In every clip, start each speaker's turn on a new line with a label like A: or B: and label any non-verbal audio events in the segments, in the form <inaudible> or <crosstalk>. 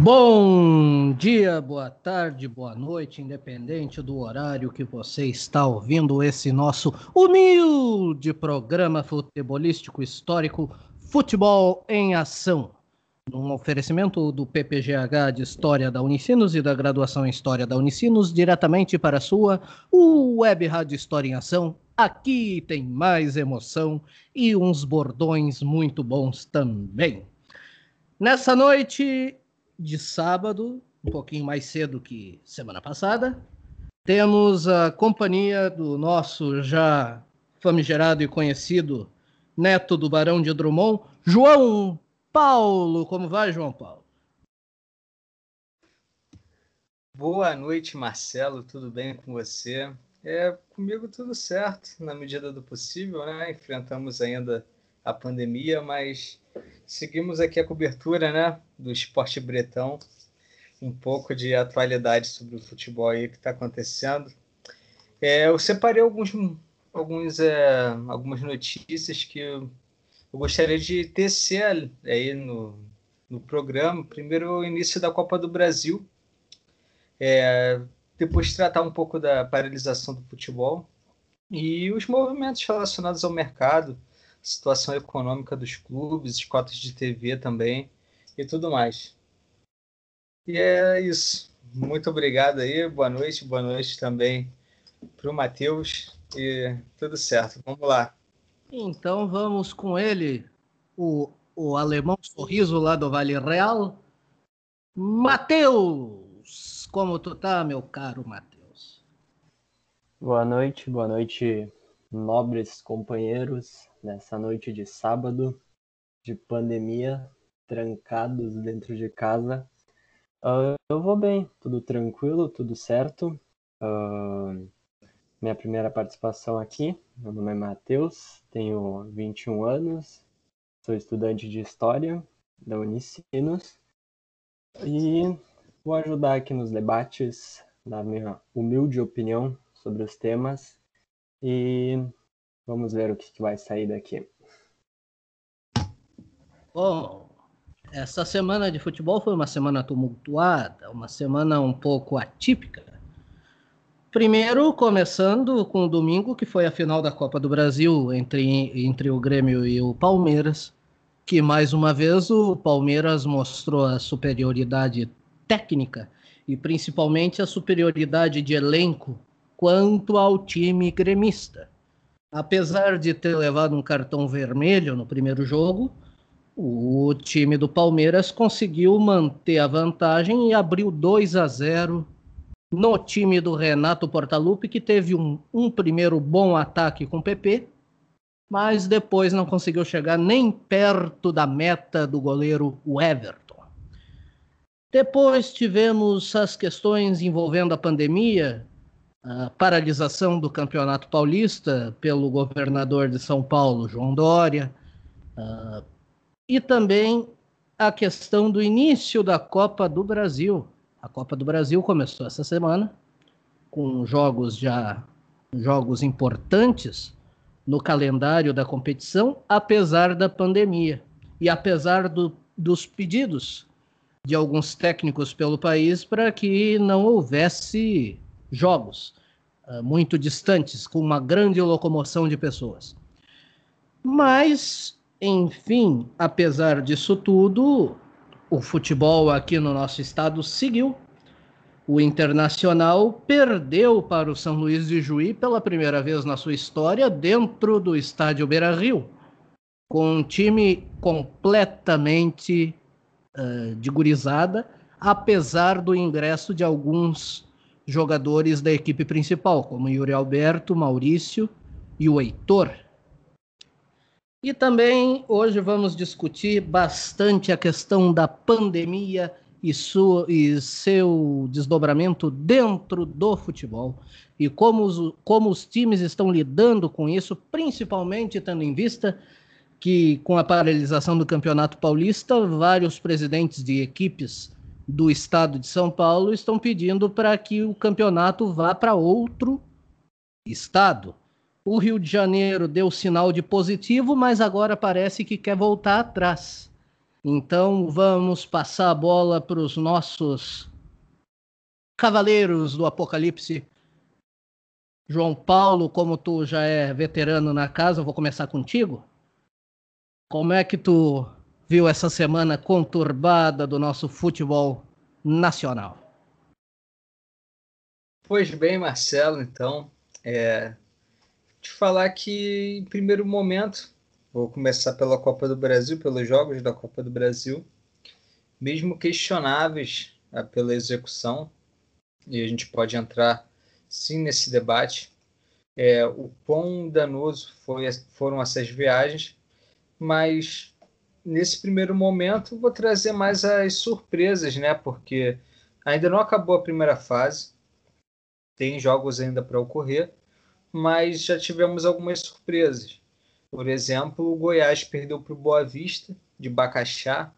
A: Bom dia, boa tarde, boa noite, independente do horário que você está ouvindo esse nosso humilde programa futebolístico histórico Futebol em Ação. Um oferecimento do PPGH de História da Unicinos e da Graduação em História da Unicinos, diretamente para a sua Web Rádio História em Ação. Aqui tem mais emoção e uns bordões muito bons também. Nessa noite, de sábado, um pouquinho mais cedo que semana passada. Temos a companhia do nosso já famigerado e conhecido neto do Barão de Drummond, João Paulo. Como vai, João Paulo?
B: Boa noite, Marcelo. Tudo bem com você? É, comigo tudo certo, na medida do possível, né? Enfrentamos ainda a pandemia, mas seguimos aqui a cobertura né, do esporte bretão, um pouco de atualidade sobre o futebol aí que está acontecendo. É, eu separei alguns, alguns, é, algumas notícias que eu, eu, gostaria de tecer aí no, no programa. Primeiro, o início da Copa do Brasil, é, depois tratar um pouco da paralisação do futebol e os movimentos relacionados ao mercado, situação econômica dos clubes, cotas de TV também e tudo mais. E é isso. Muito obrigado aí, boa noite, boa noite também para o Matheus e tudo certo. Vamos lá.
A: Então vamos com ele, o, o alemão sorriso lá do Vale Real. Matheus, como tu tá, meu caro Matheus?
C: Boa noite, boa noite, nobres companheiros nessa noite de sábado, de pandemia, trancados dentro de casa. Uh, eu vou bem, tudo tranquilo, tudo certo. Uh, minha primeira participação aqui. Meu nome é Matheus, tenho 21 anos, sou estudante de História da Unicinos e vou ajudar aqui nos debates, dar minha humilde opinião sobre os temas e Vamos ver o que, que vai sair daqui.
A: Bom, essa semana de futebol foi uma semana tumultuada, uma semana um pouco atípica. Primeiro, começando com o domingo, que foi a final da Copa do Brasil entre, entre o Grêmio e o Palmeiras, que mais uma vez o Palmeiras mostrou a superioridade técnica e principalmente a superioridade de elenco quanto ao time gremista apesar de ter levado um cartão vermelho no primeiro jogo, o time do Palmeiras conseguiu manter a vantagem e abriu 2 a 0 no time do Renato Portaluppi, que teve um, um primeiro bom ataque com o PP, mas depois não conseguiu chegar nem perto da meta do goleiro Everton. Depois tivemos as questões envolvendo a pandemia, a paralisação do Campeonato Paulista pelo governador de São Paulo, João Dória, uh, e também a questão do início da Copa do Brasil. A Copa do Brasil começou essa semana com jogos já jogos importantes no calendário da competição, apesar da pandemia e apesar do, dos pedidos de alguns técnicos pelo país para que não houvesse jogos uh, muito distantes, com uma grande locomoção de pessoas. Mas, enfim, apesar disso tudo, o futebol aqui no nosso estado seguiu. O Internacional perdeu para o São Luís de Juí pela primeira vez na sua história dentro do estádio Beira Rio, com um time completamente uh, de gurizada, apesar do ingresso de alguns jogadores da equipe principal, como Yuri Alberto, Maurício e o Heitor. E também hoje vamos discutir bastante a questão da pandemia e, sua, e seu desdobramento dentro do futebol e como os, como os times estão lidando com isso, principalmente tendo em vista que, com a paralisação do Campeonato Paulista, vários presidentes de equipes do estado de São Paulo estão pedindo para que o campeonato vá para outro estado. O Rio de Janeiro deu sinal de positivo, mas agora parece que quer voltar atrás. Então vamos passar a bola para os nossos cavaleiros do Apocalipse. João Paulo, como tu já é veterano na casa, eu vou começar contigo. Como é que tu viu essa semana conturbada do nosso futebol nacional?
B: Pois bem, Marcelo, então, é, te falar que, em primeiro momento, vou começar pela Copa do Brasil, pelos jogos da Copa do Brasil, mesmo questionáveis é, pela execução, e a gente pode entrar sim nesse debate, é, o quão danoso foi, foram essas viagens, mas nesse primeiro momento vou trazer mais as surpresas, né? Porque ainda não acabou a primeira fase, tem jogos ainda para ocorrer, mas já tivemos algumas surpresas. Por exemplo, o Goiás perdeu para o Boa Vista, de Bacaxá,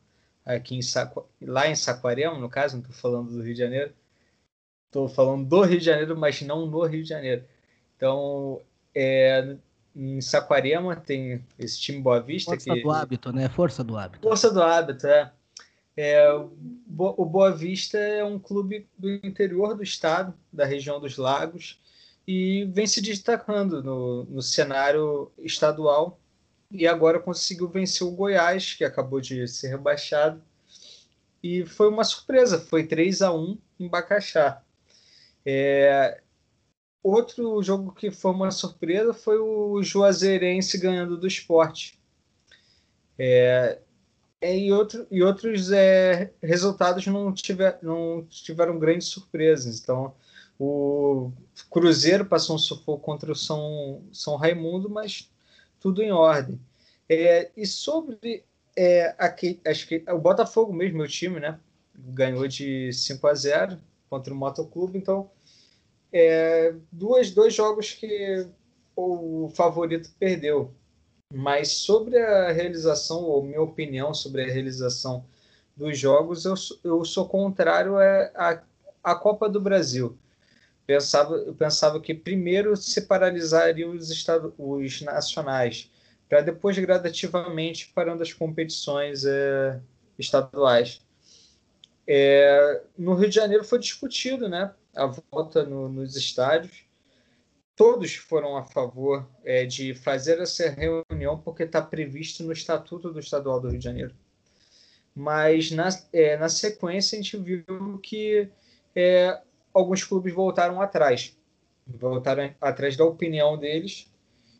B: aqui em Saco... lá em Saquarema, no caso, não estou falando do Rio de Janeiro. Estou falando do Rio de Janeiro, mas não no Rio de Janeiro. Então, é, em Saquarema tem esse time Boa Vista.
A: Força
B: que...
A: do hábito, né? Força do hábito.
B: Força do hábito, é. É, o Boa Vista é um clube do interior do estado, da região dos Lagos, e vem se destacando no, no cenário estadual. E agora conseguiu vencer o Goiás, que acabou de ser rebaixado. E foi uma surpresa, foi 3 a 1 em Bacaxá. É, outro jogo que foi uma surpresa foi o Juazeirense ganhando do esporte. É, é, e, outro, e outros é, resultados não, tiver, não tiveram grandes surpresas. Então, o Cruzeiro passou um sufoco contra o São, São Raimundo, mas tudo em ordem. É, e sobre é, aqui, acho que o Botafogo mesmo, meu time, né? Ganhou de 5 a 0 contra o Motoclube, então é, duas, dois jogos que o favorito perdeu. Mas sobre a realização, ou minha opinião sobre a realização dos jogos, eu, eu sou contrário à, à Copa do Brasil. Pensava, eu pensava que primeiro se paralisaria os, os nacionais, para depois gradativamente parando as competições é, estaduais. É, no Rio de Janeiro foi discutido né, a volta no, nos estádios todos foram a favor é, de fazer essa reunião porque está previsto no Estatuto do Estadual do Rio de Janeiro. Mas na, é, na sequência a gente viu que é, alguns clubes voltaram atrás, voltaram atrás da opinião deles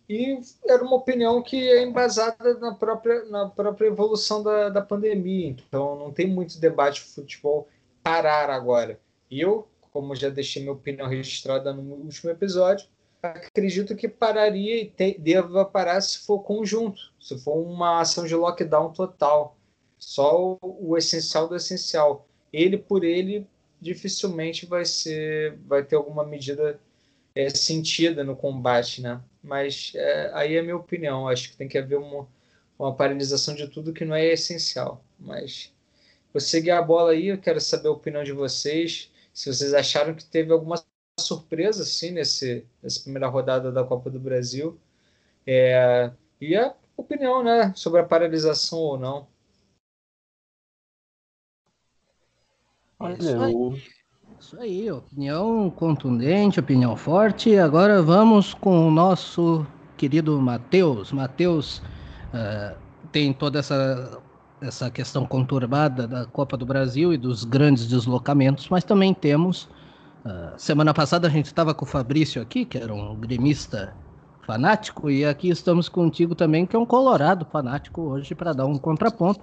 B: e era uma opinião que é embasada na própria, na própria evolução da, da pandemia. Então não tem muito debate de futebol parar agora. Eu, como já deixei minha opinião registrada no último episódio, acredito que pararia e te, deva parar se for conjunto, se for uma ação de lockdown total. Só o, o essencial do essencial. Ele por ele dificilmente vai ser, vai ter alguma medida é, sentida no combate, né? Mas é, aí é minha opinião. Acho que tem que haver uma, uma paralisação de tudo que não é essencial. Mas vou seguir a bola aí. Eu quero saber a opinião de vocês. Se vocês acharam que teve alguma surpresa, sim, nesse, nessa primeira rodada da Copa do Brasil. É, e a opinião, né, sobre a paralisação ou não.
A: Olha, isso aí, isso aí, opinião contundente, opinião forte. Agora vamos com o nosso querido Matheus. Matheus uh, tem toda essa, essa questão conturbada da Copa do Brasil e dos grandes deslocamentos, mas também temos Uh, semana passada a gente estava com o Fabrício aqui, que era um gremista fanático, e aqui estamos contigo também, que é um colorado fanático hoje, para dar um contraponto.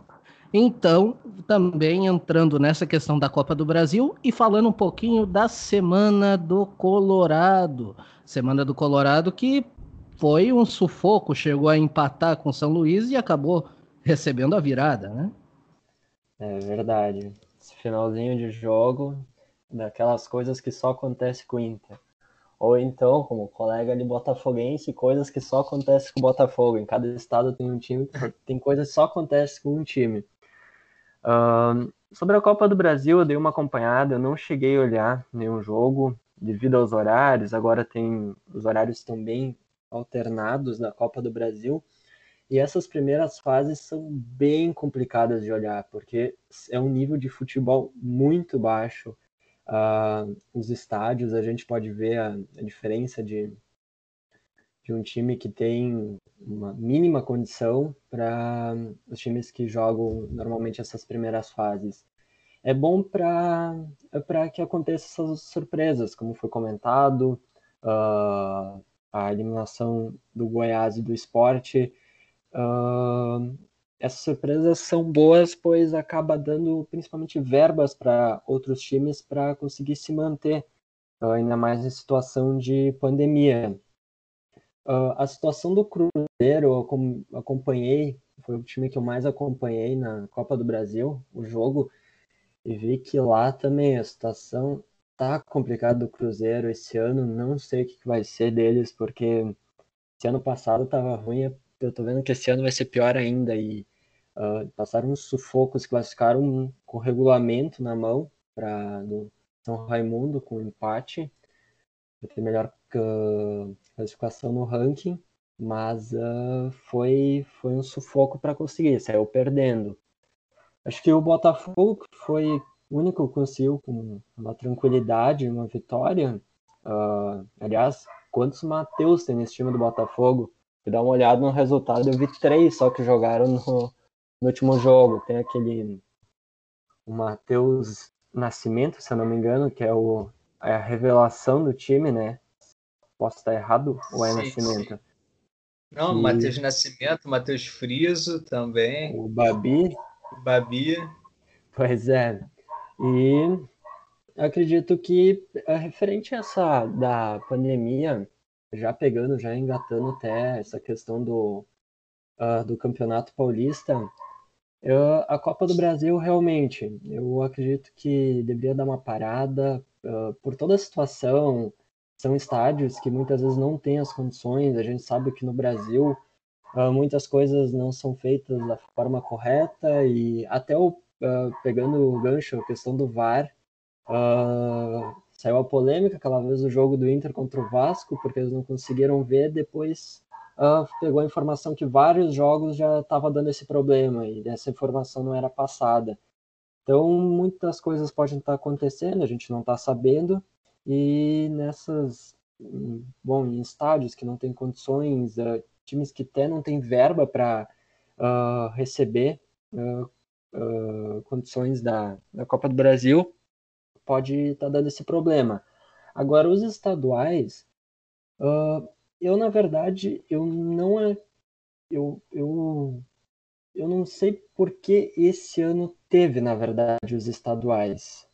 A: Então, também entrando nessa questão da Copa do Brasil e falando um pouquinho da Semana do Colorado. Semana do Colorado que foi um sufoco, chegou a empatar com São Luís e acabou recebendo a virada, né?
C: É verdade. Esse finalzinho de jogo daquelas coisas que só acontece com o Inter. Ou então, como colega de botafoguense, coisas que só acontecem com o Botafogo. Em cada estado tem um time, tem coisas que só acontecem com um time. Uh, sobre a Copa do Brasil, eu dei uma acompanhada, eu não cheguei a olhar nenhum jogo devido aos horários. Agora tem os horários estão bem alternados da Copa do Brasil. E essas primeiras fases são bem complicadas de olhar, porque é um nível de futebol muito baixo. Uh, os estádios, a gente pode ver a, a diferença de, de um time que tem uma mínima condição para os times que jogam normalmente essas primeiras fases. É bom para que aconteçam essas surpresas, como foi comentado, uh, a eliminação do Goiás e do esporte Uh, essas surpresas são boas, pois acaba dando principalmente verbas para outros times para conseguir se manter, uh, ainda mais em situação de pandemia. Uh, a situação do Cruzeiro, eu acompanhei, foi o time que eu mais acompanhei na Copa do Brasil, o jogo, e vi que lá também a situação tá complicada do Cruzeiro esse ano, não sei o que vai ser deles, porque esse ano passado estava ruim eu tô vendo que esse ano vai ser pior ainda e uh, passaram uns sufocos, classificaram com regulamento na mão para São Raimundo com empate, vai ter melhor uh, classificação no ranking, mas uh, foi foi um sufoco para conseguir, saiu perdendo. Acho que o Botafogo foi o único que conseguiu com uma tranquilidade, uma vitória. Uh, aliás, quantos Matheus tem nesse time do Botafogo? Fui dar uma olhada no resultado, eu vi três só que jogaram no, no último jogo. Tem aquele o Matheus Nascimento, se eu não me engano, que é, o, é a revelação do time, né? Posso estar errado ou é sim, Nascimento? Sim.
B: Não, e... Matheus Nascimento, Matheus Friso também.
C: O Babi.
B: O Babi.
C: Pois é. E acredito que é referente a essa da pandemia, já pegando, já engatando até essa questão do, uh, do Campeonato Paulista, a Copa do Brasil realmente, eu acredito que deveria dar uma parada uh, por toda a situação. São estádios que muitas vezes não têm as condições. A gente sabe que no Brasil uh, muitas coisas não são feitas da forma correta e até o, pegando o gancho, a questão do VAR, Saiu a polêmica aquela vez do jogo do Inter contra o Vasco, porque eles não conseguiram ver. Depois uh, pegou a informação que vários jogos já estava dando esse problema e essa informação não era passada. Então, muitas coisas podem estar acontecendo, a gente não está sabendo. E nessas, bom, em estádios que não tem condições, uh, times que até não têm verba para uh, ah, receber condições da, da Copa do Brasil, pode estar tá dando esse problema. Agora, os estaduais, uh, eu, na verdade, eu não é. Eu, eu, eu não sei por que esse ano teve, na verdade, os estaduais.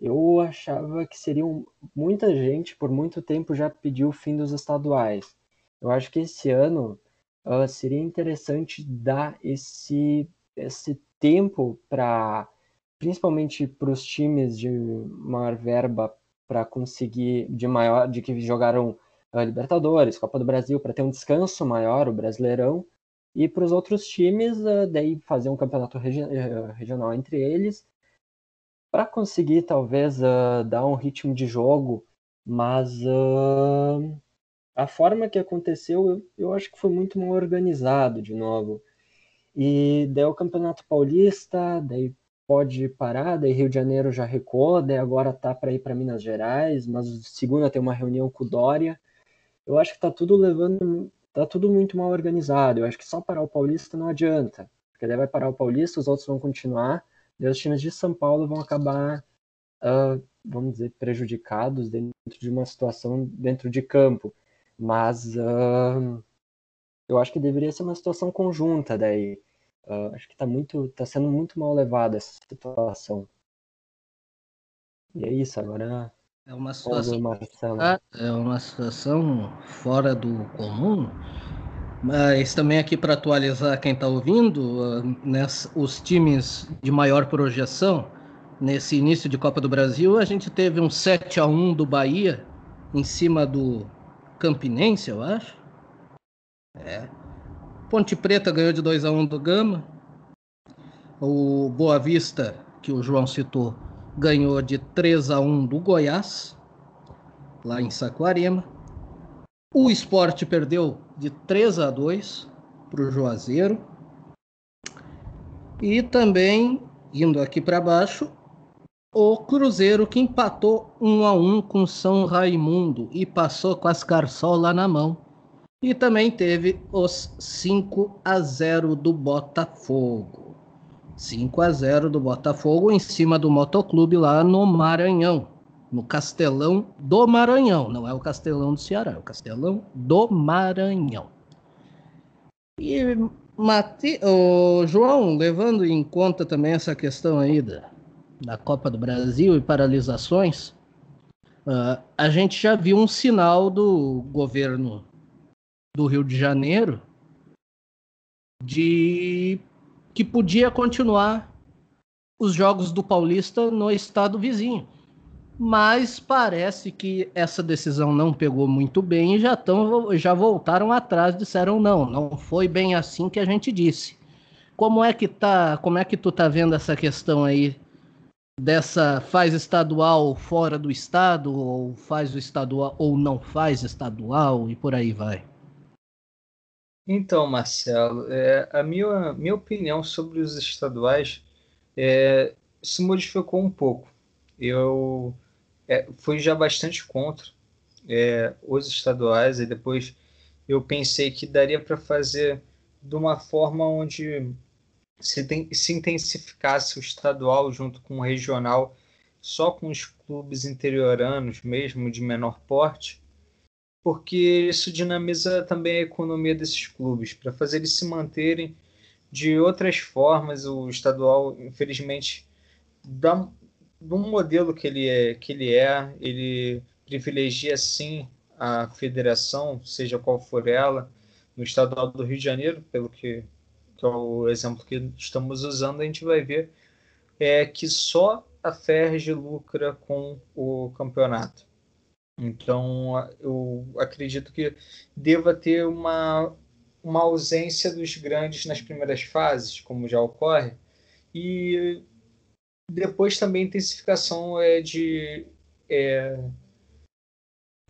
C: Eu achava que seriam. Muita gente, por muito tempo, já pediu o fim dos estaduais. Eu acho que esse ano uh, seria interessante dar esse, esse tempo para principalmente para os times de maior verba para conseguir de maior de que jogaram a Libertadores, Copa do Brasil, para ter um descanso maior, o Brasileirão, e para os outros times uh, daí fazer um campeonato regi uh, regional entre eles para conseguir talvez uh, dar um ritmo de jogo, mas a forma que aconteceu eu, eu acho que foi muito mal organizado de novo. E daí o Campeonato Paulista, daí pode parar, daí Rio de Janeiro já recuou, daí agora tá para ir para Minas Gerais, mas segunda tem uma reunião com o Dória. Eu acho que tá tudo levando, tá tudo muito mal organizado. Eu acho que só parar o Paulista não adianta, porque daí vai parar o Paulista, os outros vão continuar, daí os times de São Paulo vão acabar, uh, vamos dizer, prejudicados dentro de uma situação dentro de campo. Mas uh, eu acho que deveria ser uma situação conjunta daí. Uh, acho que está muito, tá sendo muito mal levada essa situação. E é isso, agora
A: é uma situação, é uma situação fora do comum, mas também aqui para atualizar quem está ouvindo, uh, nessa, os times de maior projeção, nesse início de Copa do Brasil, a gente teve um 7 a 1 do Bahia em cima do Campinense, eu acho. É, Ponte Preta ganhou de 2 a 1 do Gama. O Boa Vista, que o João citou, ganhou de 3 a 1 do Goiás, lá em Saquarema. O Esporte perdeu de 3 a 2 para o Juazeiro. E também, indo aqui para baixo, o Cruzeiro que empatou 1 a 1 com São Raimundo e passou com as carçolas na mão. E também teve os 5 a 0 do Botafogo. 5 a 0 do Botafogo em cima do Motoclube lá no Maranhão, no Castelão do Maranhão, não é o Castelão do Ceará, é o Castelão do Maranhão. E Mate... oh, João, levando em conta também essa questão aí da, da Copa do Brasil e paralisações, uh, a gente já viu um sinal do governo do Rio de Janeiro de que podia continuar os jogos do Paulista no estado vizinho. Mas parece que essa decisão não pegou muito bem e já, tão, já voltaram atrás, disseram não, não foi bem assim que a gente disse. Como é que tá, como é que tu tá vendo essa questão aí dessa faz estadual fora do estado, ou faz o estadual ou não faz estadual, e por aí vai.
B: Então, Marcelo, é, a minha, minha opinião sobre os estaduais é, se modificou um pouco. Eu é, fui já bastante contra é, os estaduais, e depois eu pensei que daria para fazer de uma forma onde se, tem, se intensificasse o estadual junto com o regional, só com os clubes interioranos mesmo, de menor porte, porque isso dinamiza também a economia desses clubes, para fazer eles se manterem de outras formas. O estadual, infelizmente, dá um modelo que ele é, que ele é, ele privilegia sim a federação, seja qual for ela, no estadual do Rio de Janeiro, pelo que que é o exemplo que estamos usando, a gente vai ver é que só a Ferg lucra com o campeonato. Então, eu acredito que deva ter uma, uma ausência dos grandes nas primeiras fases, como já ocorre, e depois também intensificação é de é,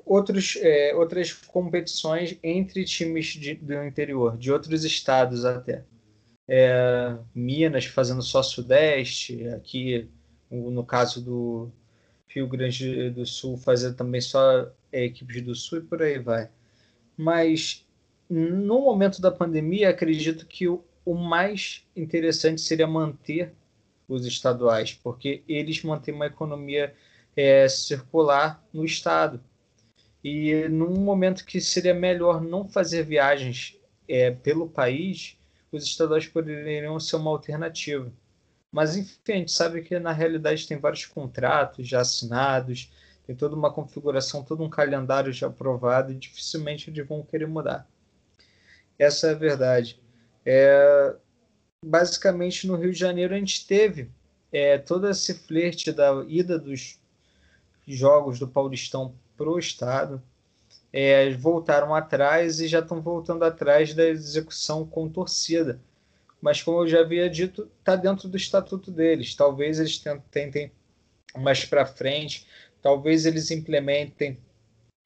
B: outros, é, outras competições entre times de, do interior, de outros estados até. É, Minas fazendo só Sudeste, aqui no caso do Rio Grande do Sul fazer também só é, equipes do Sul e por aí vai. Mas no momento da pandemia, acredito que o, o mais interessante seria manter os estaduais, porque eles mantêm uma economia é, circular no estado. E num momento que seria melhor não fazer viagens é, pelo país, os estaduais poderiam ser uma alternativa. Mas, enfim, a gente sabe que na realidade tem vários contratos já assinados, tem toda uma configuração, todo um calendário já aprovado e dificilmente eles vão querer mudar. Essa é a verdade. É, basicamente, no Rio de Janeiro, a gente teve é, todo esse flerte da ida dos jogos do Paulistão para o Estado é, voltaram atrás e já estão voltando atrás da execução com torcida. Mas, como eu já havia dito, está dentro do estatuto deles. Talvez eles tentem mais para frente, talvez eles implementem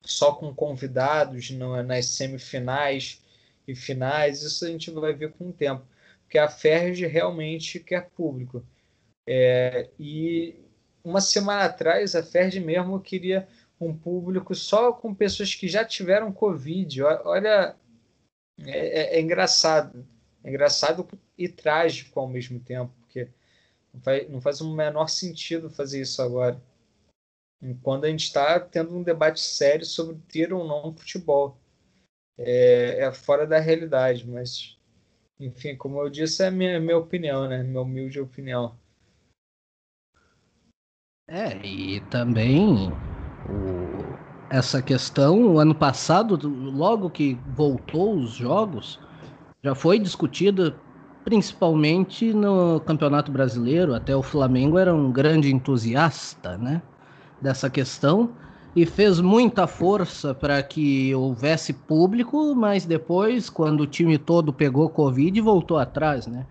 B: só com convidados no, nas semifinais e finais. Isso a gente vai ver com o tempo. Porque a Ferg realmente quer público. É, e uma semana atrás, a Ferg mesmo queria um público só com pessoas que já tiveram Covid. Olha, é, é, é engraçado. É engraçado e trágico ao mesmo tempo, porque não faz, não faz o menor sentido fazer isso agora. Quando a gente está tendo um debate sério sobre ter ou não futebol. É, é, fora da realidade, mas, enfim, como eu disse, é minha, minha opinião, né? Minha humilde opinião.
A: É, e também o, essa questão. O ano passado, logo que voltou os jogos, já foi discutida principalmente no Campeonato Brasileiro. Até o Flamengo era um grande entusiasta né, dessa questão e fez muita força para que houvesse público, mas depois, quando o time todo pegou Covid, voltou atrás, né?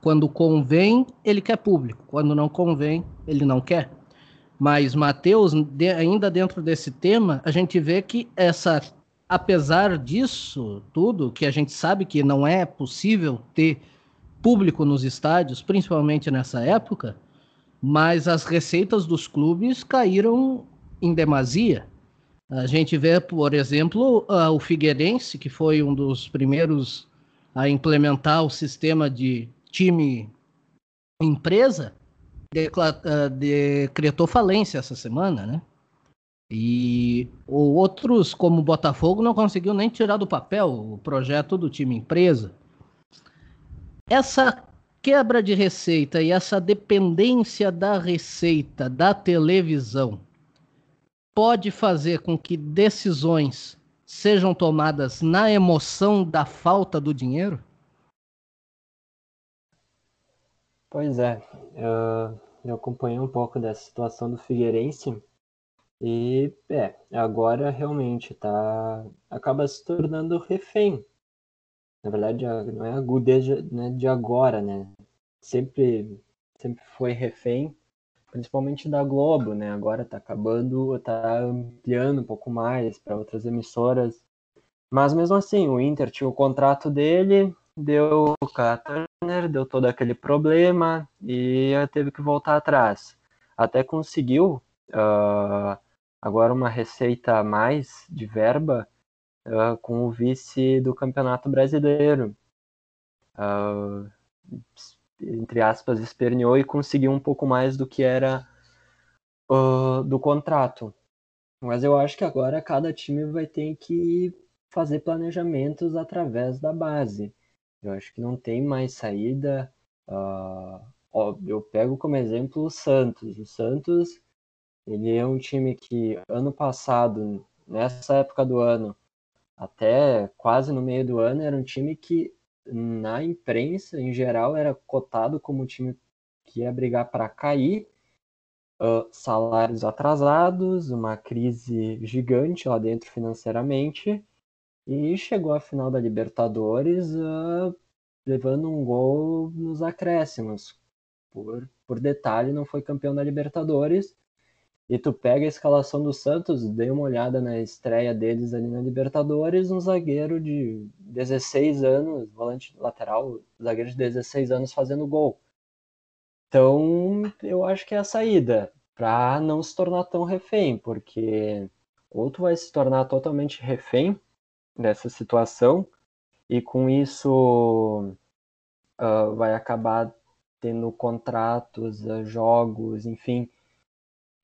A: Quando convém, ele quer público. Quando não convém, ele não quer. Mas, Matheus, de, ainda dentro desse tema, a gente vê que essa apesar disso tudo, que a gente sabe que não é possível ter público nos estádios, principalmente nessa época, mas as receitas dos clubes caíram em demasia. A gente vê, por exemplo, o Figueirense, que foi um dos primeiros a implementar o sistema de time empresa, decretou falência essa semana, né? E outros, como o Botafogo, não conseguiu nem tirar do papel o projeto do time empresa. Essa quebra de receita e essa dependência da receita da televisão pode fazer com que decisões sejam tomadas na emoção da falta do dinheiro?
C: Pois é, eu, acompanhei um pouco dessa situação do Figueirense e é, agora realmente tá acaba se tornando refém. Na verdade, não é agudeza né, de agora, né? Sempre sempre foi refém principalmente da Globo, né? Agora tá acabando, tá ampliando um pouco mais para outras emissoras. Mas mesmo assim, o Inter tinha o contrato dele, deu o Turner, deu todo aquele problema e teve que voltar atrás. Até conseguiu uh, agora uma receita a mais de verba uh, com o vice do Campeonato Brasileiro. Uh, entre aspas, esperneou e conseguiu um pouco mais do que era uh, do contrato. Mas eu acho que agora cada time vai ter que fazer planejamentos através da base. Eu acho que não tem mais saída. Uh, ó, eu pego como exemplo o Santos. O Santos ele é um time que ano passado, nessa época do ano, até quase no meio do ano, era um time que na imprensa, em geral, era cotado como um time que ia brigar para cair, uh, salários atrasados, uma crise gigante lá dentro financeiramente, e chegou à final da Libertadores uh, levando um gol nos acréscimos. Por, por detalhe, não foi campeão da Libertadores, e tu pega a escalação do Santos, dei uma olhada na estreia deles ali na Libertadores, um zagueiro de 16 anos, volante lateral, zagueiro de 16 anos fazendo gol. Então, eu acho que é a saída, para não se tornar tão refém, porque ou tu vai se tornar totalmente refém dessa situação, e com isso uh, vai acabar tendo contratos, uh, jogos, enfim,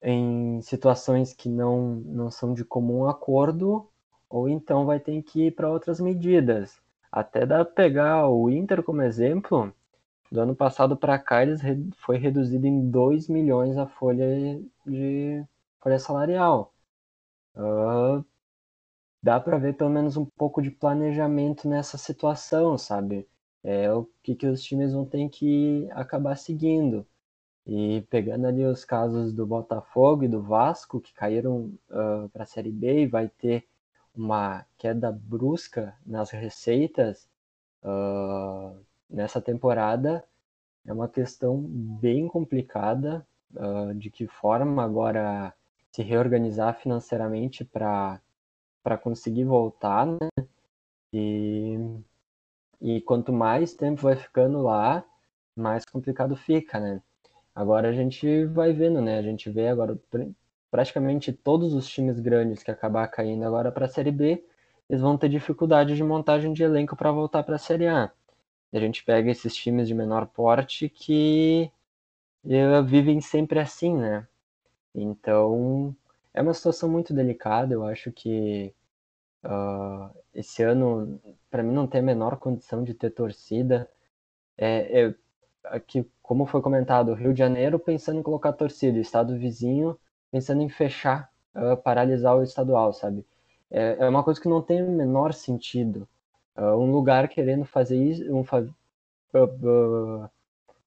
C: em situações que não, não são de comum acordo, ou então vai ter que ir para outras medidas. Até dá pegar o Inter como exemplo, do ano passado para cá eles foi reduzido em 2 milhões a folha de folha salarial. Uh, dá para ver pelo menos um pouco de planejamento nessa situação, sabe? É o que, que os times vão ter que acabar seguindo. E pegando ali os casos do Botafogo e do Vasco, que caíram uh, para a Série B e vai ter uma queda brusca nas receitas uh, nessa temporada, é uma questão bem complicada uh, de que forma agora se reorganizar financeiramente para conseguir voltar, né? E, e quanto mais tempo vai ficando lá, mais complicado fica, né? Agora a gente vai vendo, né? A gente vê agora praticamente todos os times grandes que acabar caindo agora para a Série B, eles vão ter dificuldade de montagem de elenco para voltar para a Série A. A gente pega esses times de menor porte que eh, vivem sempre assim, né? Então é uma situação muito delicada. Eu acho que uh, esse ano, para mim, não tem a menor condição de ter torcida. É, é, aqui, como foi comentado, Rio de Janeiro pensando em colocar torcida, estado vizinho pensando em fechar, uh, paralisar o estadual, sabe? É, é, uma coisa que não tem o menor sentido. Uh, um lugar querendo fazer isso, um, uh,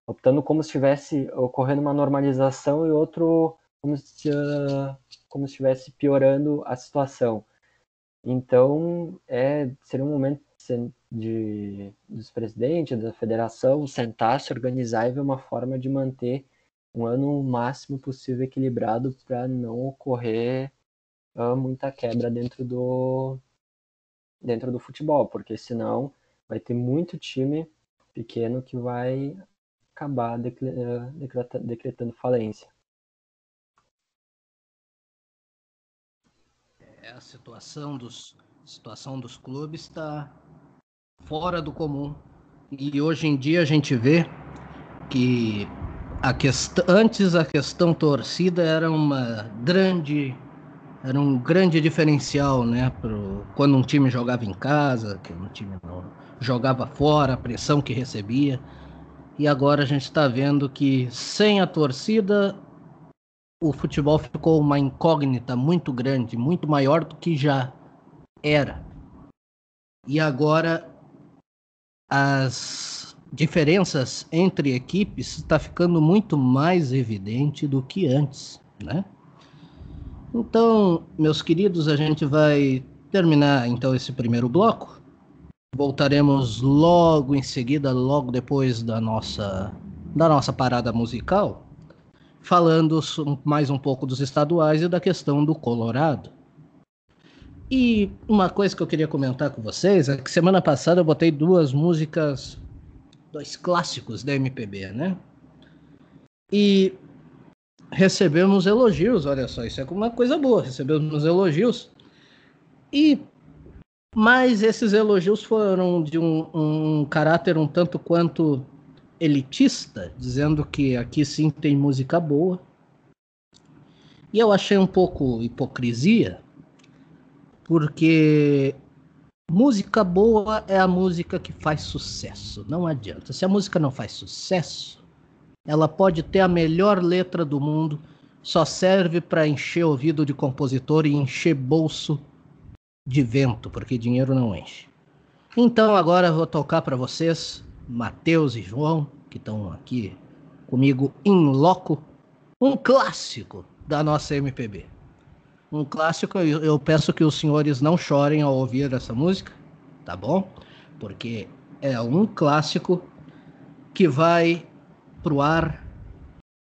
C: optando como se estivesse ocorrendo uma normalização e outro como se, como se estivesse piorando a situação. Então, é, seria um momento de, dos presidentes da federação sentar, se organizar e ver uma forma de manter um ano o máximo possível equilibrado para não ocorrer uh, muita quebra dentro do, dentro do futebol, porque senão vai ter muito time pequeno que vai acabar decretando falência.
A: É, a situação dos, a situação dos clubes está fora do comum. E hoje em dia a gente vê que a questão, antes a questão torcida era uma grande era um grande diferencial, né, pro, quando um time jogava em casa, que um time não jogava fora, a pressão que recebia. E agora a gente está vendo que sem a torcida o futebol ficou uma incógnita muito grande, muito maior do que já era. E agora as diferenças entre equipes está ficando muito mais evidente do que antes, né? Então, meus queridos, a gente vai terminar então esse primeiro bloco. Voltaremos logo em seguida, logo depois da nossa da nossa parada musical, falando mais um pouco dos estaduais e da questão do Colorado. E uma coisa que eu queria comentar com vocês é que semana passada eu botei duas músicas, dois clássicos da MPB, né? E recebemos elogios, olha só, isso é uma coisa boa, recebemos elogios. E mas esses elogios foram de um, um caráter um tanto quanto elitista, dizendo que aqui sim tem música boa. E eu achei um pouco hipocrisia, porque música boa é a música que faz sucesso, não adianta. Se a música não faz sucesso, ela pode ter a melhor letra do mundo, só serve para encher ouvido de compositor e encher bolso de vento, porque dinheiro não enche. Então agora vou tocar para vocês Matheus e João, que estão aqui comigo em loco, um clássico da nossa MPB. Um clássico, eu peço que os senhores não chorem ao ouvir essa música, tá bom? Porque é um clássico que vai pro ar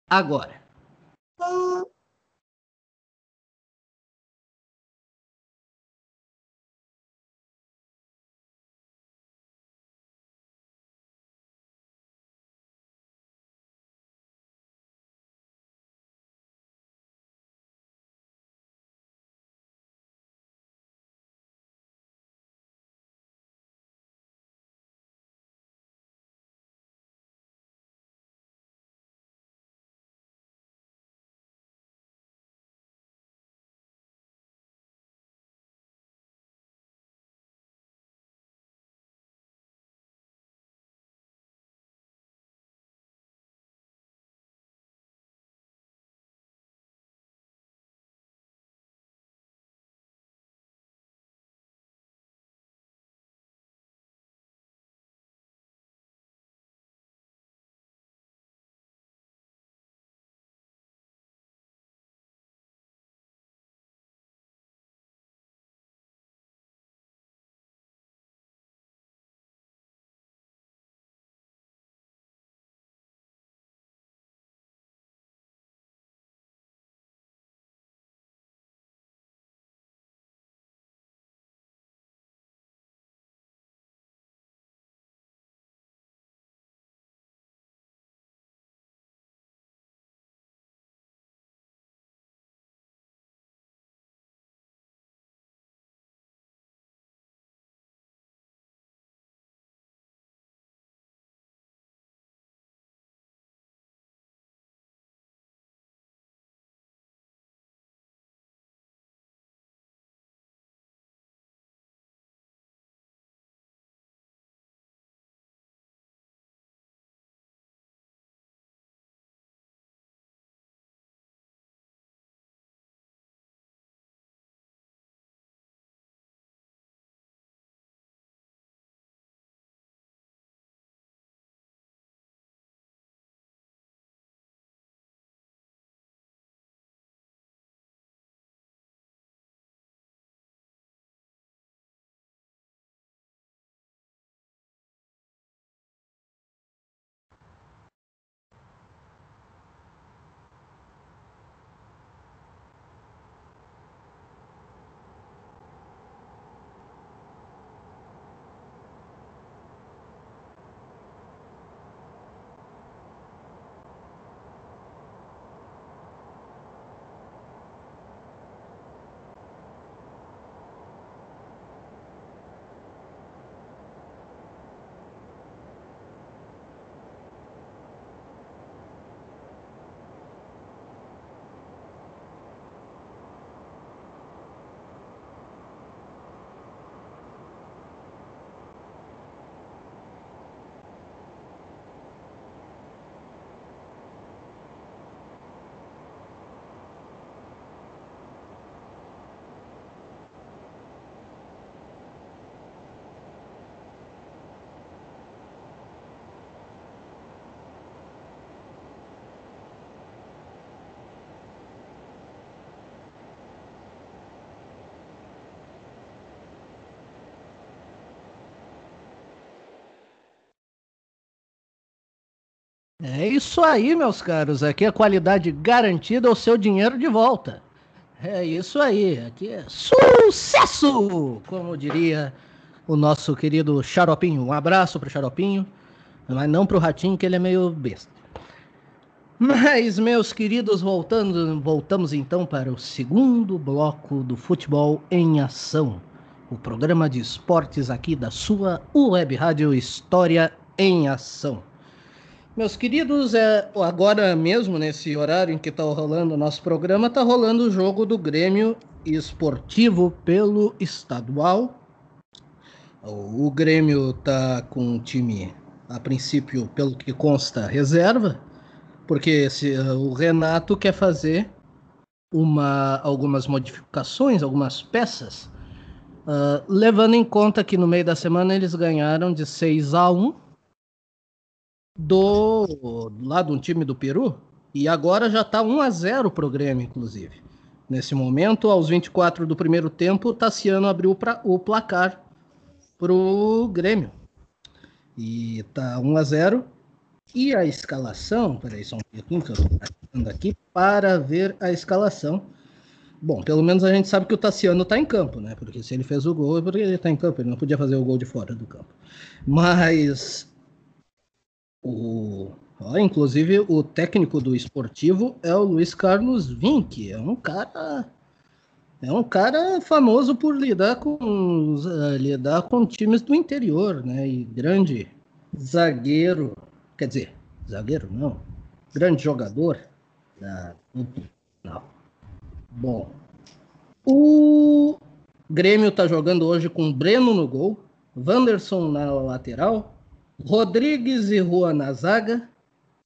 A: agora. É isso aí, meus caros. Aqui é qualidade garantida, o seu dinheiro de volta. É isso aí. Aqui é sucesso! Como diria o nosso querido Xaropinho. Um abraço pro Xaropinho, mas não pro Ratinho, que ele é meio besta. Mas, meus queridos, voltando, voltamos então para o segundo bloco do Futebol em Ação, o programa de esportes aqui da sua Web Rádio História em Ação. Meus queridos, é, agora mesmo, nesse horário em que está rolando o nosso programa, está rolando o jogo do Grêmio Esportivo pelo estadual. O, o Grêmio está com um time, a princípio, pelo que consta, reserva porque se, uh, o Renato quer fazer uma, algumas modificações, algumas peças, uh, levando em conta que no meio da semana eles ganharam de 6 a 1 do lá do time do Peru e agora já está 1 a 0 para o Grêmio, inclusive. Nesse momento, aos 24 do primeiro tempo, Tassiano abriu pra, o placar para o Grêmio. E tá 1 a 0 e a escalação, peraí só um pouquinho que eu aqui para ver a escalação. Bom, pelo menos a gente sabe que o Tassiano está em campo, né? Porque se ele fez o gol é porque ele está em campo, ele não podia fazer o gol de fora do campo. Mas o inclusive o técnico do esportivo é o Luiz Carlos Vinck, é um cara é um cara famoso por lidar com uh, lidar com times do interior, né? E grande zagueiro Quer dizer, zagueiro não. Grande jogador. Não. Bom. O Grêmio está jogando hoje com Breno no gol, Wanderson na lateral, Rodrigues e Rua na zaga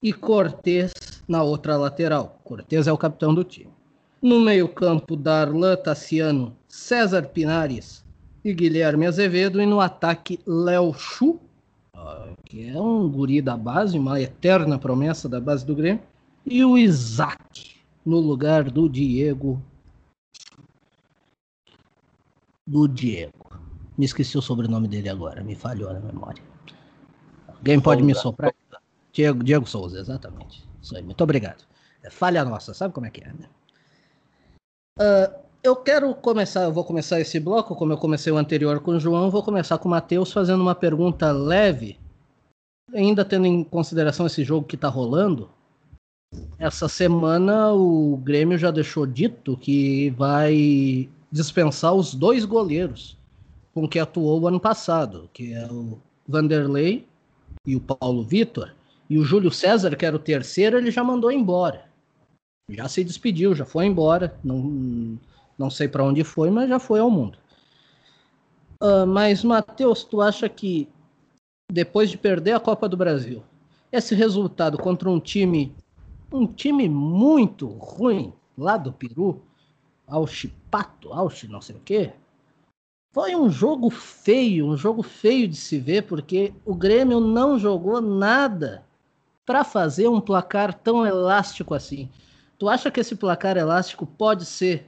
A: e Cortez na outra lateral. Cortez é o capitão do time. No meio-campo, Darlan Tassiano, César Pinares e Guilherme Azevedo. E no ataque, Léo Chu que é um guri da base, uma eterna promessa da base do Grêmio, e o Isaac no lugar do Diego. Do Diego. Me esqueci o sobrenome dele agora, me falhou na memória. Alguém pode me soprar? Diego, Diego Souza, exatamente. Isso aí, muito obrigado. É falha nossa, sabe como é que é, né? Uh, eu quero começar, eu vou começar esse bloco, como eu comecei o anterior com o João, vou começar com o Matheus fazendo uma pergunta leve, ainda tendo em consideração esse jogo que está rolando. Essa semana o Grêmio já deixou dito que vai dispensar os dois goleiros com que atuou o ano passado, que é o Vanderlei e o Paulo Vitor. E o Júlio César, que era o terceiro, ele já mandou embora. Já se despediu, já foi embora. Não, não sei para onde foi, mas já foi ao mundo. Uh, mas, Matheus, tu acha que depois de perder a Copa do Brasil, esse resultado contra um time, um time muito ruim lá do Peru, Alchipato, Alchi, não sei o quê, foi um jogo feio, um jogo feio de se ver, porque o Grêmio não jogou nada para fazer um placar tão elástico assim. Tu acha que esse placar elástico pode ser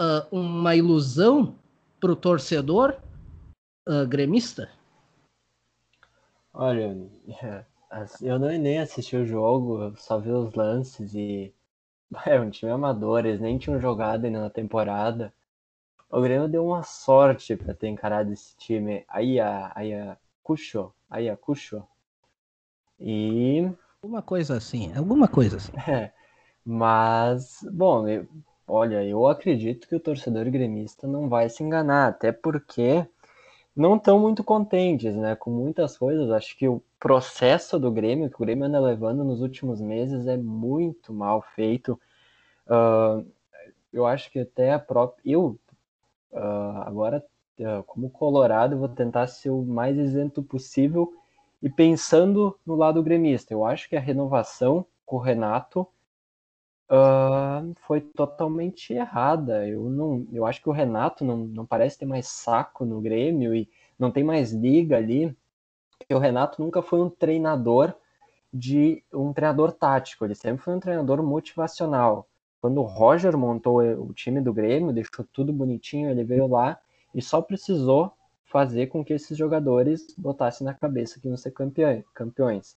A: uh, uma ilusão para o torcedor uh, gremista?
C: Olha, <laughs> eu não, nem assisti o jogo, só vi os lances e <laughs> é um time amador, eles nem tinham jogado ainda na temporada. O Grêmio deu uma sorte para ter encarado esse time. Aí a, aí a Cuxo, aí a Cuxo. E
A: alguma coisa assim, alguma coisa assim.
C: É, <laughs> mas bom, eu, Olha, eu acredito que o torcedor gremista não vai se enganar, até porque não estão muito contentes, né, com muitas coisas. Acho que o processo do Grêmio, que o Grêmio anda levando nos últimos meses, é muito mal feito. Uh, eu acho que até a própria. Eu, uh, agora, uh, como Colorado, vou tentar ser o mais isento possível e pensando no lado gremista. Eu acho que a renovação com o Renato uh, foi totalmente errada. Eu não, eu acho que o Renato não, não parece ter mais saco no Grêmio e não tem mais liga ali. o Renato nunca foi um treinador de um treinador tático, ele sempre foi um treinador motivacional. Quando o Roger montou o time do Grêmio, deixou tudo bonitinho, ele veio lá e só precisou fazer com que esses jogadores botassem na cabeça que iam ser campeões.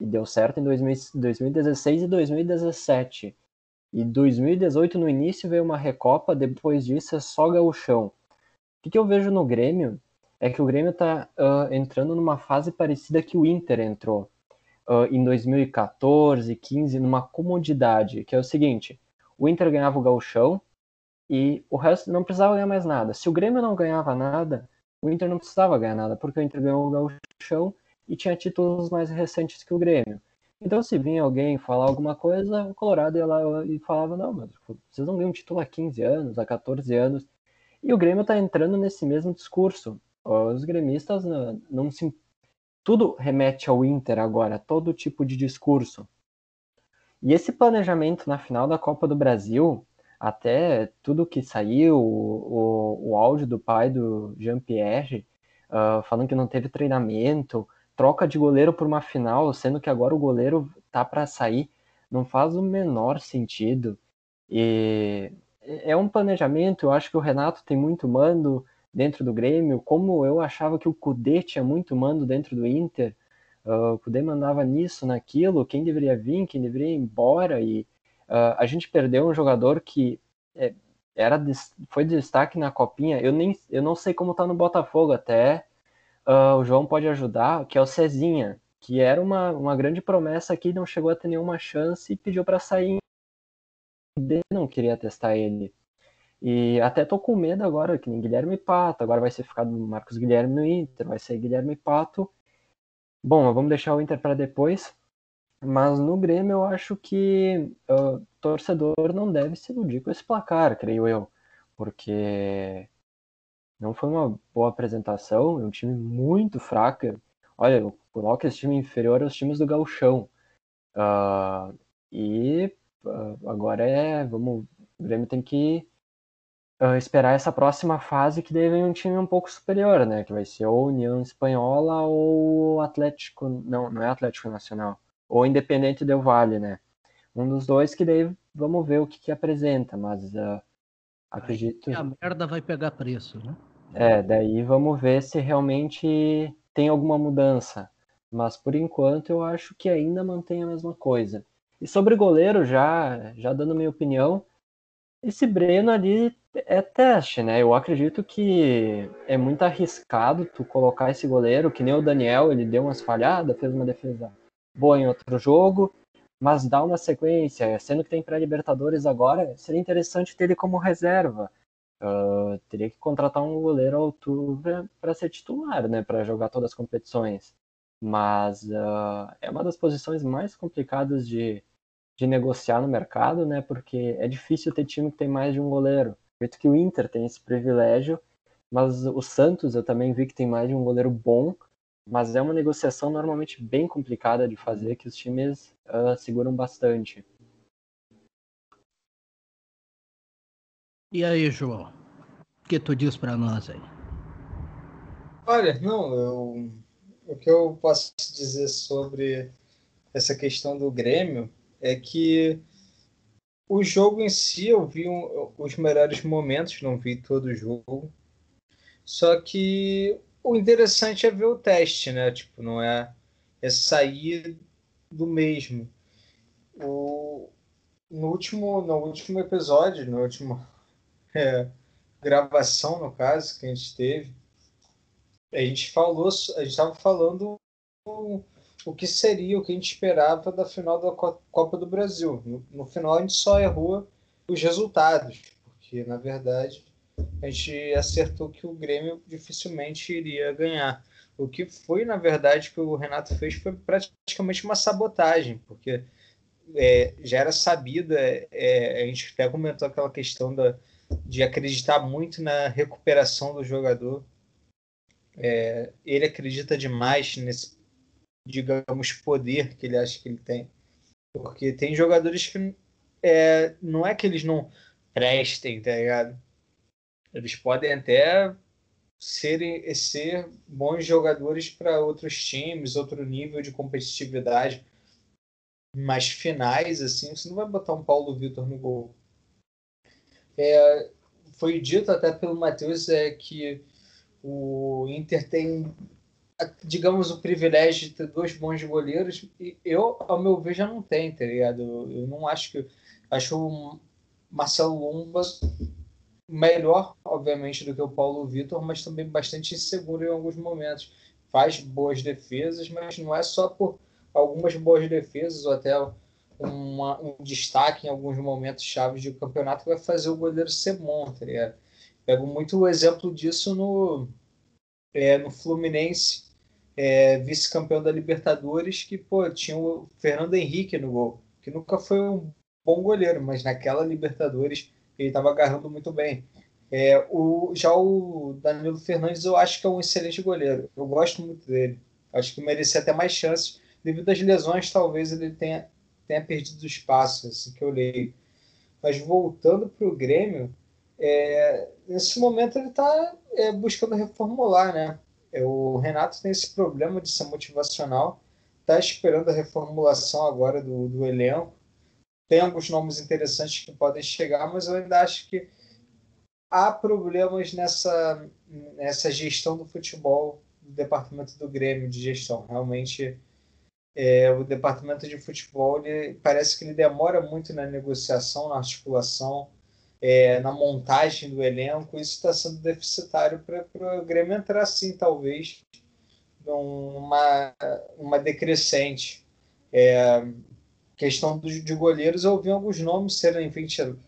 C: e deu certo em 2016 e 2017. E 2018 no início veio uma recopa, depois disso é só gauchão. O que, eu vejo no Grêmio é que o Grêmio está uh, entrando numa fase parecida que o Inter entrou uh, em 2014, 15, numa comodidade, que é o seguinte, o Inter ganhava o gauchão e o resto não precisava ganhar mais nada. Se o Grêmio não ganhava nada, o Inter não precisava ganhar nada, porque o Inter ganhou o gauchão e tinha títulos mais recentes que o Grêmio. Então, se vinha alguém falar alguma coisa, o Colorado ia lá e falava: não, mas vocês não ganham título há 15 anos, há 14 anos. E o Grêmio está entrando nesse mesmo discurso. Os gremistas não, não se. Tudo remete ao Inter agora, todo tipo de discurso. E esse planejamento na final da Copa do Brasil, até tudo que saiu, o, o, o áudio do pai do Jean-Pierre, uh, falando que não teve treinamento, troca de goleiro por uma final, sendo que agora o goleiro tá para sair, não faz o menor sentido. E é um planejamento, eu acho que o Renato tem muito mando dentro do Grêmio, como eu achava que o Cudê tinha muito mando dentro do Inter, uh, o Cudê mandava nisso, naquilo, quem deveria vir, quem deveria ir embora, e uh, a gente perdeu um jogador que é, era foi destaque na copinha, eu nem eu não sei como tá no Botafogo até, uh, o João pode ajudar, que é o Cezinha, que era uma, uma grande promessa aqui, não chegou a ter nenhuma chance e pediu para sair. Não queria testar ele. E até tô com medo agora, que nem Guilherme Pato, agora vai ser ficado Marcos Guilherme no Inter, vai ser Guilherme Pato. Bom, vamos deixar o Inter para depois. Mas no Grêmio eu acho que o uh, torcedor não deve se iludir com esse placar, creio eu. Porque não foi uma boa apresentação, é um time muito fraco. Olha, eu coloco esse time inferior aos times do Galchão. Uh, e uh, agora é, vamos, o Grêmio tem que uh, esperar essa próxima fase que deve um time um pouco superior, né? Que vai ser ou União Espanhola ou Atlético, não, não é Atlético Nacional, ou Independente Del Vale, né? Um dos dois que daí vamos ver o que, que apresenta, mas acredito.
A: Aí a merda vai pegar preço, né?
C: É, daí vamos ver se realmente tem alguma mudança. Mas por enquanto eu acho que ainda mantém a mesma coisa. E sobre goleiro, já, já dando minha opinião, esse Breno ali é teste, né? Eu acredito que é muito arriscado tu colocar esse goleiro, que nem o Daniel, ele deu umas falhadas, fez uma defesa boa em outro jogo, mas dá uma sequência, sendo que tem pré-libertadores agora, seria interessante ter ele como reserva. Uh, teria que contratar um goleiro à altura para ser titular, né, para jogar todas as competições. Mas uh, é uma das posições mais complicadas de, de negociar no mercado, né, porque é difícil ter time que tem mais de um goleiro. Acredito que o Inter tem esse privilégio, mas o Santos eu também vi que tem mais de um goleiro bom, mas é uma negociação normalmente bem complicada de fazer, que os times uh, seguram bastante.
A: E aí, João? O que tu diz para nós aí?
B: Olha, não, eu, o que eu posso dizer sobre essa questão do Grêmio é que o jogo em si eu vi um, os melhores momentos, não vi todo o jogo. Só que o interessante é ver o teste, né? Tipo, não é, é sair do mesmo. O, no último, no último episódio, no último <laughs> é, gravação, no caso, que a gente teve, a gente falou, a gente estava falando o, que seria, o que a gente esperava da final da Copa do Brasil. No, final, a gente só errou os resultados, porque, na verdade, a gente acertou que o Grêmio dificilmente iria ganhar. O que foi, na verdade, que o Renato fez foi praticamente uma sabotagem, porque é, já era sabida, é, a gente até comentou aquela questão da, de acreditar muito na recuperação do jogador. É, ele acredita demais nesse, digamos, poder que ele acha que ele tem. Porque tem jogadores que é, não é que eles não prestem, tá ligado? Eles podem até serem, ser bons jogadores para outros times, outro nível de competitividade. Mas finais, assim, você não vai botar um Paulo Vitor no gol. É, foi dito até pelo Matheus é, que o Inter tem digamos, o privilégio de ter dois bons goleiros, e eu, ao meu ver, já não tem, tá ligado? Eu não acho que. Acho o Marcelo Lomba melhor, obviamente, do que o Paulo Vitor, mas também bastante inseguro em alguns momentos. Faz boas defesas, mas não é só por algumas boas defesas ou até uma, um destaque em alguns momentos chaves do campeonato que vai fazer o goleiro ser bom, tá ligado? Pego muito o exemplo disso no, é, no Fluminense, é, vice-campeão da Libertadores, que pô, tinha o Fernando Henrique no gol, que nunca foi um bom goleiro, mas naquela Libertadores ele estava agarrando muito bem. É, o, já o Danilo Fernandes eu acho que é um excelente goleiro. Eu gosto muito dele. Acho que merecia até mais chances. Devido às lesões, talvez ele tenha, tenha perdido espaço, assim que eu leio. Mas voltando para o Grêmio, é, nesse momento ele está é, buscando reformular, né? É, o Renato tem esse problema de ser motivacional, está esperando a reformulação agora do, do elenco. Tem alguns nomes interessantes que podem chegar, mas eu ainda acho que há problemas nessa, nessa gestão do futebol do departamento do Grêmio de gestão. Realmente, é, o departamento de futebol ele, parece que ele demora muito na negociação, na articulação é, na montagem do elenco, isso está sendo deficitário para o Grêmio entrar, sim, talvez, numa uma decrescente. É, questão de goleiros, eu ouvi alguns nomes serem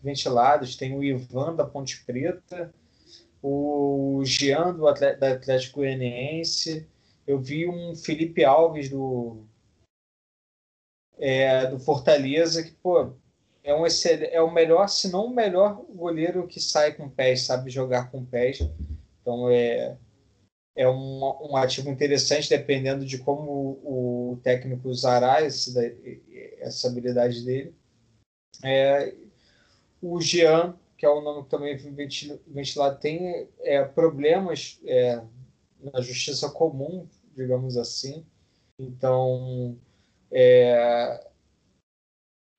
B: ventilados. Tem o Ivan da Ponte Preta, o Jean do Atlético, da Atlético Goianiense, eu vi um Felipe Alves do, é, do Fortaleza, que, pô, é um é o melhor, se não o melhor goleiro que sai com pés, sabe jogar com pés. Então é é um, um ativo interessante dependendo de como o, técnico usará esse, essa habilidade dele. É, o Jean, que é o nome que também ventilado, tem é, problemas é, na justiça comum, digamos assim. Então, é,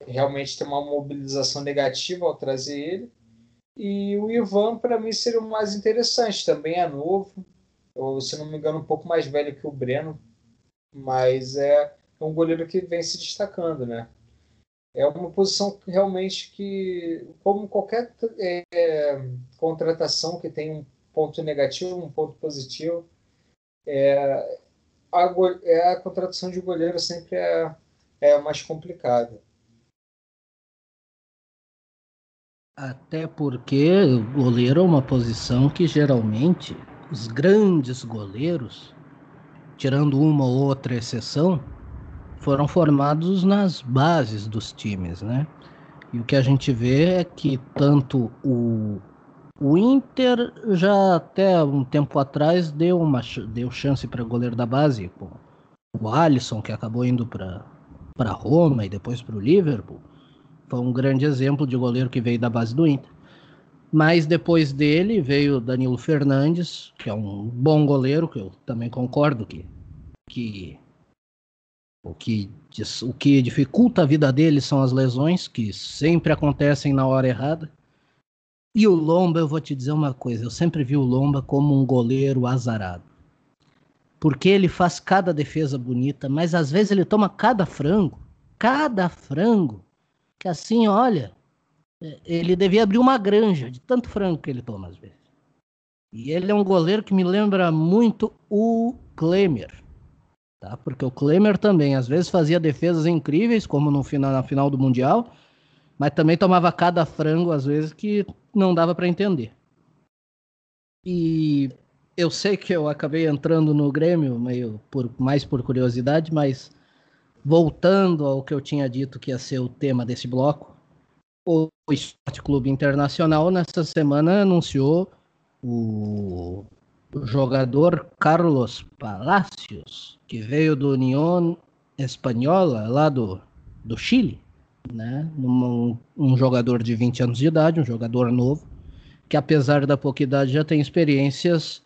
B: realmente tem uma mobilização negativa ao trazer ele. E o Ivan, para mim, seria o mais interessante. Também é novo, ou, se não me engano, um pouco mais velho que o Breno, mas é um goleiro que vem se destacando, né? É uma posição que realmente que, como qualquer é, contratação que tem um ponto negativo, um ponto positivo, é, a, é, a contratação de goleiro sempre é, é mais complicada.
A: Até porque o goleiro é uma posição que geralmente os grandes goleiros, tirando uma ou outra exceção, foram formados nas bases dos times, né? E o que a gente vê é que tanto o, o Inter já até um tempo atrás deu uma deu chance para goleiro da base, o Alisson que acabou indo para para Roma e depois para o Liverpool foi um grande exemplo de goleiro que veio da base do Inter. Mas depois dele veio Danilo Fernandes, que é um bom goleiro, que eu também concordo que, que o que, o que dificulta a vida dele são as lesões, que sempre acontecem na hora errada. E o Lomba, eu vou te dizer uma coisa, eu sempre vi o Lomba como um goleiro azarado. Porque ele faz cada defesa bonita, mas às vezes ele toma cada frango, cada frango, que assim, olha, é, ele devia abrir uma granja de tanto frango que ele toma às vezes. E ele é um goleiro que me lembra muito o Klemer, tá? Porque o Klemer também às vezes fazia defesas incríveis, como no final, na final do mundial, mas também tomava cada frango às vezes que não dava para entender. E eu sei que eu acabei entrando no Grêmio meio por mais por curiosidade, mas voltando ao que eu tinha dito que ia ser o tema desse bloco, o Esporte Clube Internacional nessa semana anunciou o, jogador Carlos Palacios, que veio do União Espanhola, lá do, do Chile, né? Um, um jogador de 20 anos de idade, um jogador novo, que apesar da pouca idade já tem experiências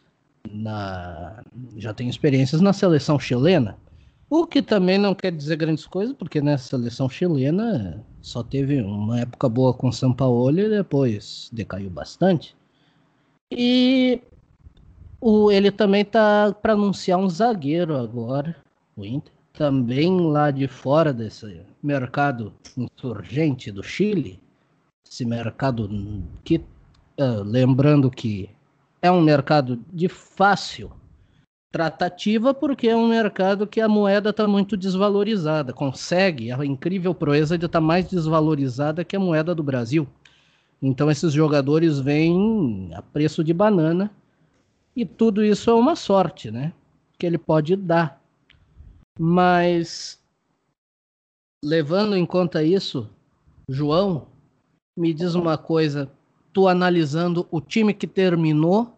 A: na já tem experiências na seleção chilena. O que também não quer dizer grandes coisas, porque nessa seleção chilena só teve uma época boa com São Paulo e depois decaiu bastante. E O, ele também tá para anunciar um zagueiro agora, o Inter. Também lá de fora desse mercado insurgente do Chile, esse mercado que, uh, lembrando que é um mercado de fácil tratativa, porque é um mercado que a moeda está muito desvalorizada, consegue a incrível proeza de estar tá mais desvalorizada que a moeda do Brasil. Então esses jogadores vêm a preço de banana e tudo isso é uma sorte, né? Que ele pode dar. Mas levando em conta isso, João, me diz uma coisa, tu analisando o time que terminou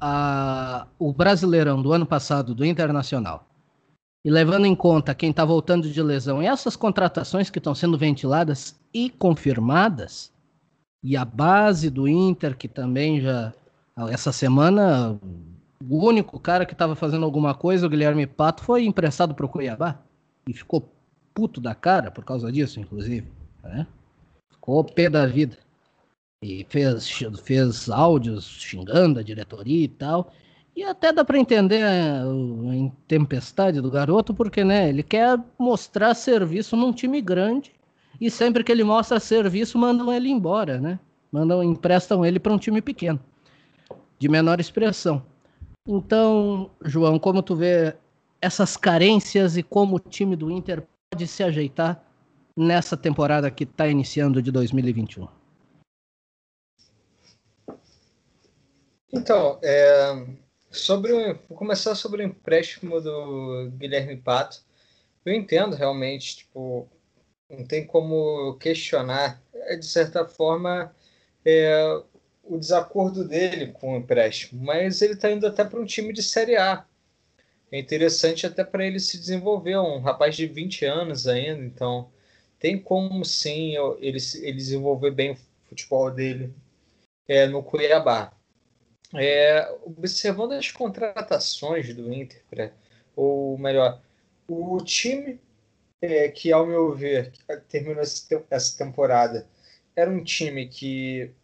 A: a, o Brasileirão do ano passado do Internacional e levando em conta quem está voltando de lesão e essas contratações que estão sendo ventiladas e confirmadas, e a base do Inter, que também já essa semana, o único cara que estava fazendo alguma coisa, o Guilherme Pato, foi emprestado para o Cuiabá. E ficou puto da cara por causa disso, inclusive. Né? Ficou pé da vida. E fez, fez áudios xingando a diretoria e tal. E até dá para entender a, a intempestade do garoto, porque né, ele quer mostrar serviço num time grande. E sempre que ele mostra serviço, mandam ele embora, né? Mandam, emprestam ele para um time pequeno de menor expressão. Então, João, como tu vê essas carências e como o time do Inter pode se ajeitar nessa temporada que está iniciando de 2021?
B: Então, é, sobre vou começar sobre o empréstimo do Guilherme Pato. Eu entendo realmente, tipo, não tem como questionar. É, de certa forma, é, o desacordo dele com o empréstimo, mas ele está indo até para um time de Série A. É interessante até para ele se desenvolver, um rapaz de 20 anos ainda, então tem como sim ele, ele desenvolver bem o futebol dele é, no Cuiabá. É, observando as contratações do Inter, ou melhor, o time é, que, ao meu ver, terminou essa temporada, era um time que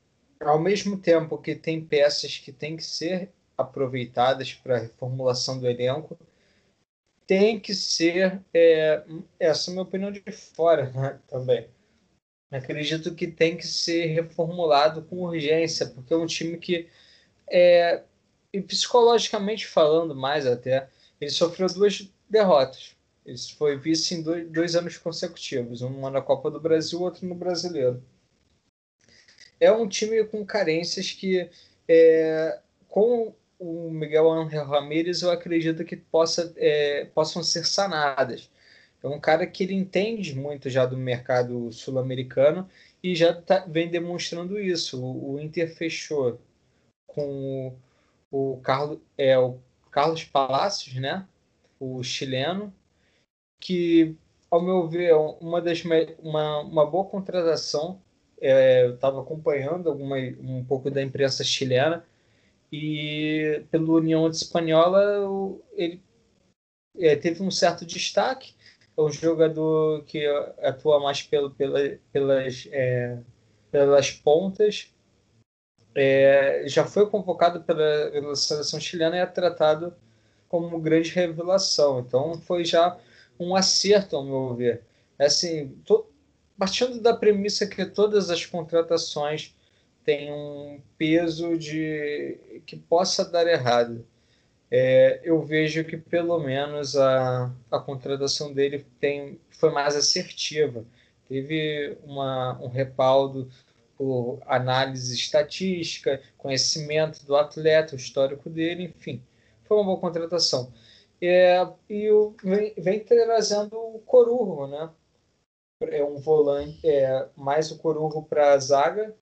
B: ao mesmo tempo que tem peças que têm que ser aproveitadas para a reformulação do elenco, tem que ser, é, essa é a minha opinião de fora <laughs> né, também. Acredito que tem que ser reformulado com urgência, porque é um time que, é, e psicologicamente falando mais até, ele sofreu duas derrotas. Ele foi vice em dois, dois anos consecutivos, uma na Copa do Brasil, outro no Brasileiro é um time com carências que, é, com o Miguel Angel Ramírez, eu acredito que possa, é, possam ser sanadas. É um cara que ele entende muito já do mercado sul-americano e já tá, vem demonstrando isso. O, o Inter fechou com o, o, Carlos, é, o Carlos Palacios, né? o chileno, que, ao meu ver, é uma, das, uma, uma boa contratação é, eu estava acompanhando alguma, um pouco da imprensa chilena e pela União Espanhola ele é, teve um certo destaque. É um jogador que atua mais pelo, pela, pelas, é, pelas pontas. É, já foi convocado pela, pela seleção chilena e é tratado como grande revelação. Então foi já um acerto, ao meu ver. Assim, to, partindo da premissa que todas as contratações têm um peso de que possa dar errado, é, eu vejo que pelo menos a, a contratação dele tem, foi mais assertiva. Teve uma, um respaldo por análise estatística, conhecimento do atleta, o histórico dele, enfim. Foi uma boa contratação. É, e o, vem, vem trazendo o Corujo, né? é um volante, é, mais o Corujo para a zaga,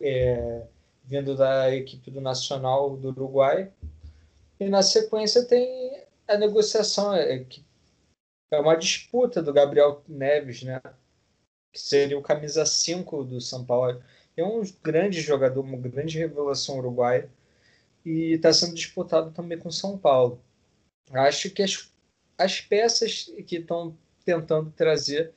B: é, vindo da equipe do Nacional do Uruguai. E na sequência tem a negociação, é, é uma disputa do Gabriel Neves, né? Que seria o camisa 5 do São Paulo. É um grande jogador, uma grande revelação uruguaia e está sendo disputado também com São Paulo. Acho que as, as peças que estão tentando trazer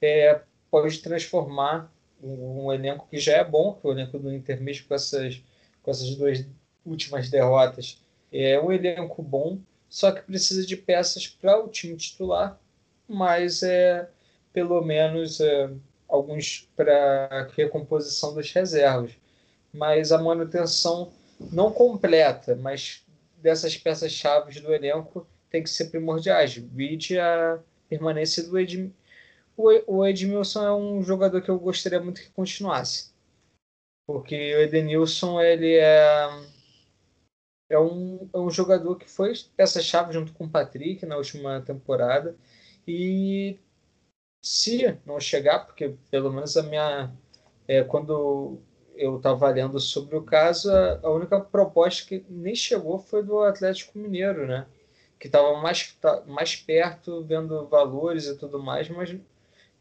B: é, pode transformar um, um, elenco que já é bom, que é o elenco do Inter mesmo com essas, com essas duas últimas derrotas. É um elenco bom, só que precisa de peças para o time titular, mas é pelo menos é, alguns para recomposição das reservas. Mas a manutenção não completa, mas dessas peças-chave do elenco tem que ser primordiais. Vide a permanência do Edmilson. O Edmilson é um jogador que eu gostaria muito que continuasse. Porque o Edenilson, ele é, é, um, é um jogador que foi peça-chave junto com o Patrick na última temporada. E se não chegar, porque pelo menos a minha. É, quando eu estava lendo sobre o caso, a, a, única proposta que nem chegou foi do Atlético Mineiro, né? Que estava mais, tá, mais perto, vendo valores e tudo mais, mas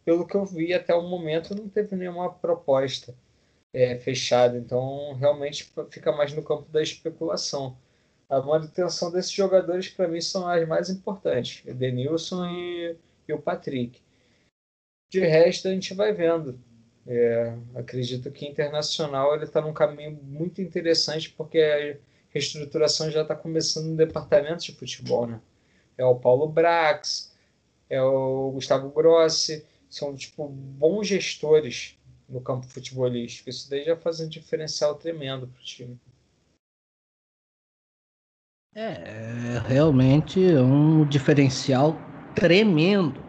B: pelo que eu vi até o momento não teve nenhuma proposta é, fechada. Então realmente fica mais no campo da especulação. A manutenção desses jogadores, para mim, são as mais importantes: o Denilson e, e o Patrick. De resto, a gente vai vendo. É, acredito que internacional ele está num caminho muito interessante porque a reestruturação já está começando no departamento de futebol, né? É o Paulo Brax, é o Gustavo Grossi, são tipo bons gestores no campo futebolístico. Isso daí já faz um diferencial tremendo para o time.
A: É, realmente é um diferencial tremendo.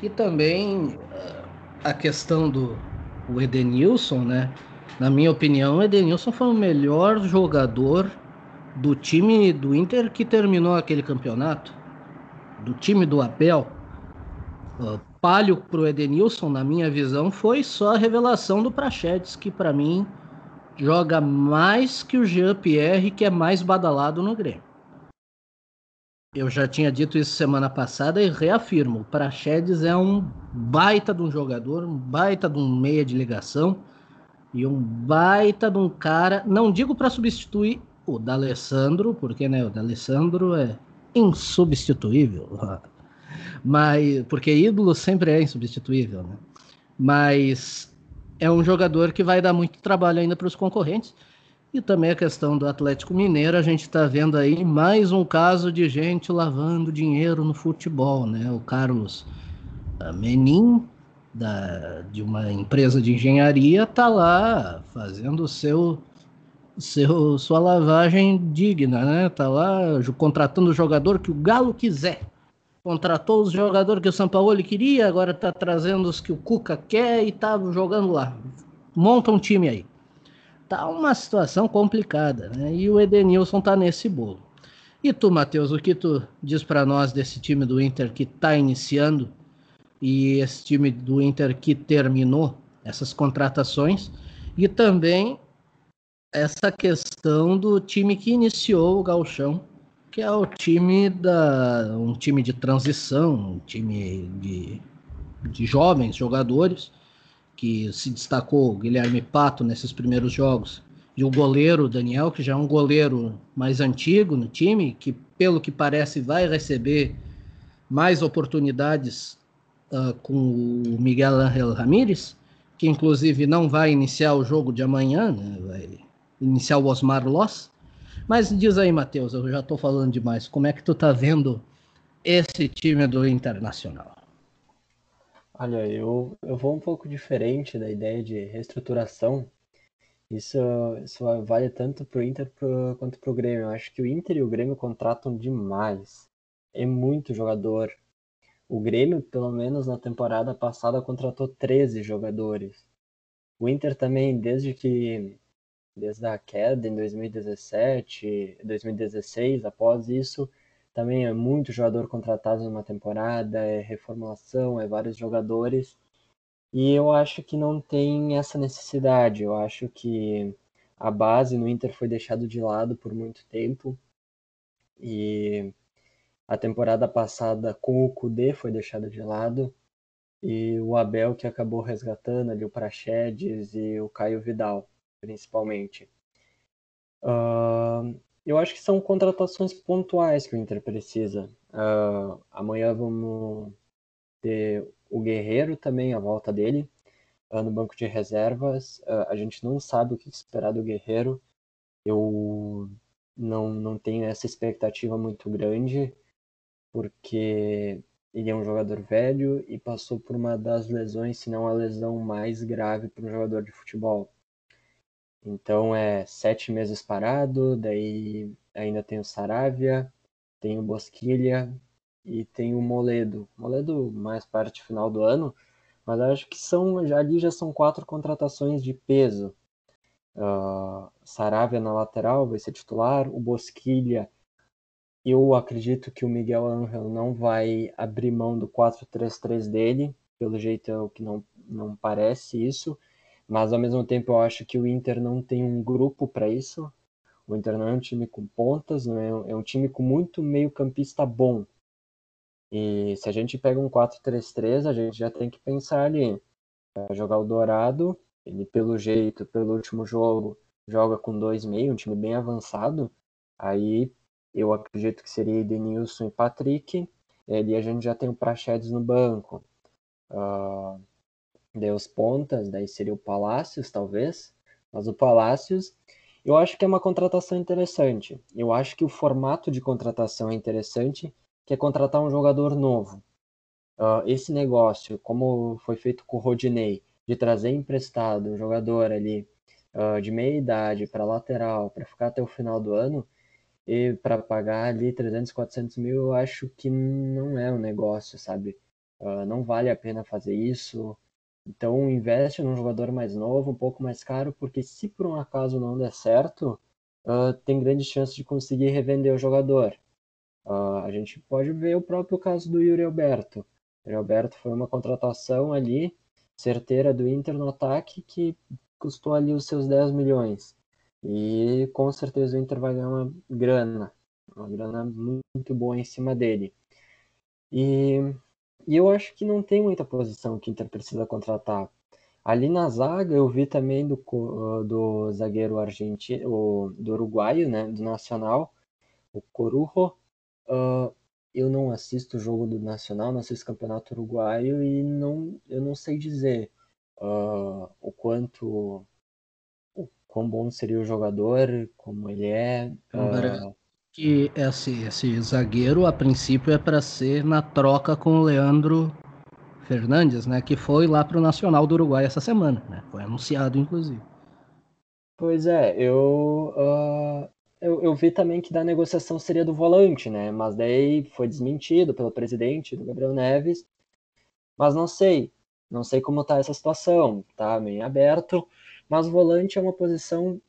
A: E também eh, a questão do o Edenilson, né? Na minha opinião, o Edenilson foi o melhor jogador do time do Inter que terminou aquele campeonato, do time do Abel. Uh, palio pro Edenilson, na minha visão, foi só a revelação do Prachedes, que para mim joga mais que o Jean-Pierre, que é mais badalado no Grêmio. Eu já tinha dito isso semana passada e reafirmo. Praxedes é um baita de um jogador, um baita de um meia de ligação e um baita de um cara, não digo para substituir o D'Alessandro, porque né, o D'Alessandro é insubstituível, <laughs> mas porque ídolo sempre é insubstituível, né? Mas é um jogador que vai dar muito trabalho ainda para os concorrentes e também a questão do Atlético Mineiro, a gente está vendo aí mais um caso de gente lavando dinheiro no futebol, né? O Carlos Menin, da, de uma empresa de engenharia, está lá fazendo seu, seu, sua lavagem digna, né? Está lá contratando o jogador que o Galo quiser. Contratou os jogadores que o São Paulo queria, agora está trazendo os que o Cuca quer e está jogando lá. Monta um time aí tá uma situação complicada, né? E o Edenilson tá nesse bolo. E tu, Matheus, o que tu diz para nós desse time do Inter que está iniciando e esse time do Inter que terminou essas contratações e também essa questão do time que iniciou o Galchão, que é o time da um time de transição, um time de, de jovens jogadores que se destacou, Guilherme Pato, nesses primeiros jogos, e o goleiro Daniel, que já é um goleiro mais antigo no time, que pelo que parece vai receber mais oportunidades uh, com o Miguel Ángel Ramírez, que inclusive não vai iniciar o jogo de amanhã, né? vai iniciar o Osmar Loss. Mas diz aí, Matheus, eu já estou falando demais, como é que tu tá vendo esse time do Internacional?
C: Olha, eu, eu vou um pouco diferente da ideia de reestruturação. Isso, isso vale tanto para o Inter pro, quanto para o Grêmio. Eu acho que o Inter e o Grêmio contratam demais. É muito jogador. O Grêmio, pelo menos na temporada passada, contratou 13 jogadores. O Inter também, desde que desde a queda em 2017, 2016, após isso, também é muito jogador contratado numa temporada, é reformulação, é vários jogadores. E eu acho que não tem essa necessidade. Eu acho que a base no Inter foi deixado de lado por muito tempo. E a temporada passada com o Kudê foi deixada de lado. E o Abel que acabou resgatando ali o Praxedes e o Caio Vidal, principalmente. Uh, eu acho que são contratações pontuais que o Inter precisa. Uh, amanhã vamos ter o Guerreiro também, a volta dele, uh, no banco de reservas. Uh, a gente não sabe o que esperar do Guerreiro. Eu não, não tenho essa expectativa muito grande, porque ele é um jogador velho e passou por uma das lesões, se não a lesão mais grave para um jogador de futebol. Então é sete meses parado, daí ainda tem o Saravia, tem o Bosquilha e tem o Moledo. Moledo mais parte final do ano, mas acho que são ali já são quatro contratações de peso. Uh, Saravia na lateral vai ser titular, o Bosquilha eu acredito que o Miguel Angel não vai abrir mão do 4-3-3 dele, pelo jeito é o que não, não parece isso, mas ao mesmo tempo eu acho que o Inter não tem um grupo para isso. O Inter não é um time com pontas, não é, é um time com muito meio-campista bom. E se a gente pega um 4-3-3, a gente já tem que pensar ali. Para jogar o Dourado, ele pelo jeito, pelo último jogo, joga com dois meio, um time bem avançado. Aí eu acredito que seria Edenilson e Patrick. Ali a gente já tem o Prachedes no banco. Uh, daí os pontas, daí seria o Palácios, talvez. Mas o Palácios, eu acho que é uma contratação interessante. Eu acho que o formato de contratação é interessante, que é contratar um jogador novo. Uh, esse negócio, como foi feito com o Rodinei, de trazer emprestado um jogador ali uh, de meia idade para lateral, para ficar até o final do ano, e para pagar ali 300, 400 mil, eu acho que não é um negócio, sabe? Uh, não vale a pena fazer isso. Então investe num jogador mais novo, um pouco mais caro, porque se por um acaso não der certo, uh, tem grande chance de conseguir revender o jogador. Uh, a gente pode ver o próprio caso do Yuri Alberto. O Yuri Alberto foi uma contratação ali, certeira do Inter no ataque, que custou ali os seus 10 milhões. E com certeza o Inter vai ganhar uma grana, uma grana muito boa em cima dele. E, e eu acho que não tem muita posição que o Inter precisa contratar. Ali na zaga eu vi também do, do zagueiro argentino, do uruguaio, né, do Nacional, o Corujo. Uh, eu não assisto o jogo do Nacional, não assisto o Campeonato Uruguaio e não, eu não sei dizer uh, o quanto quão bom seria o jogador, como ele é. Uh...
A: Que esse, esse zagueiro, a princípio, é para ser na troca com o Leandro Fernandes, né? Que foi lá para o Nacional do Uruguai essa semana, né? Foi anunciado, inclusive.
C: Pois é, eu, uh, eu, eu, vi também que da negociação seria do volante, né? Mas daí foi desmentido pelo presidente do Gabriel Neves. Mas não sei, não sei como tá essa situação, tá meio aberto. Mas volante é uma posição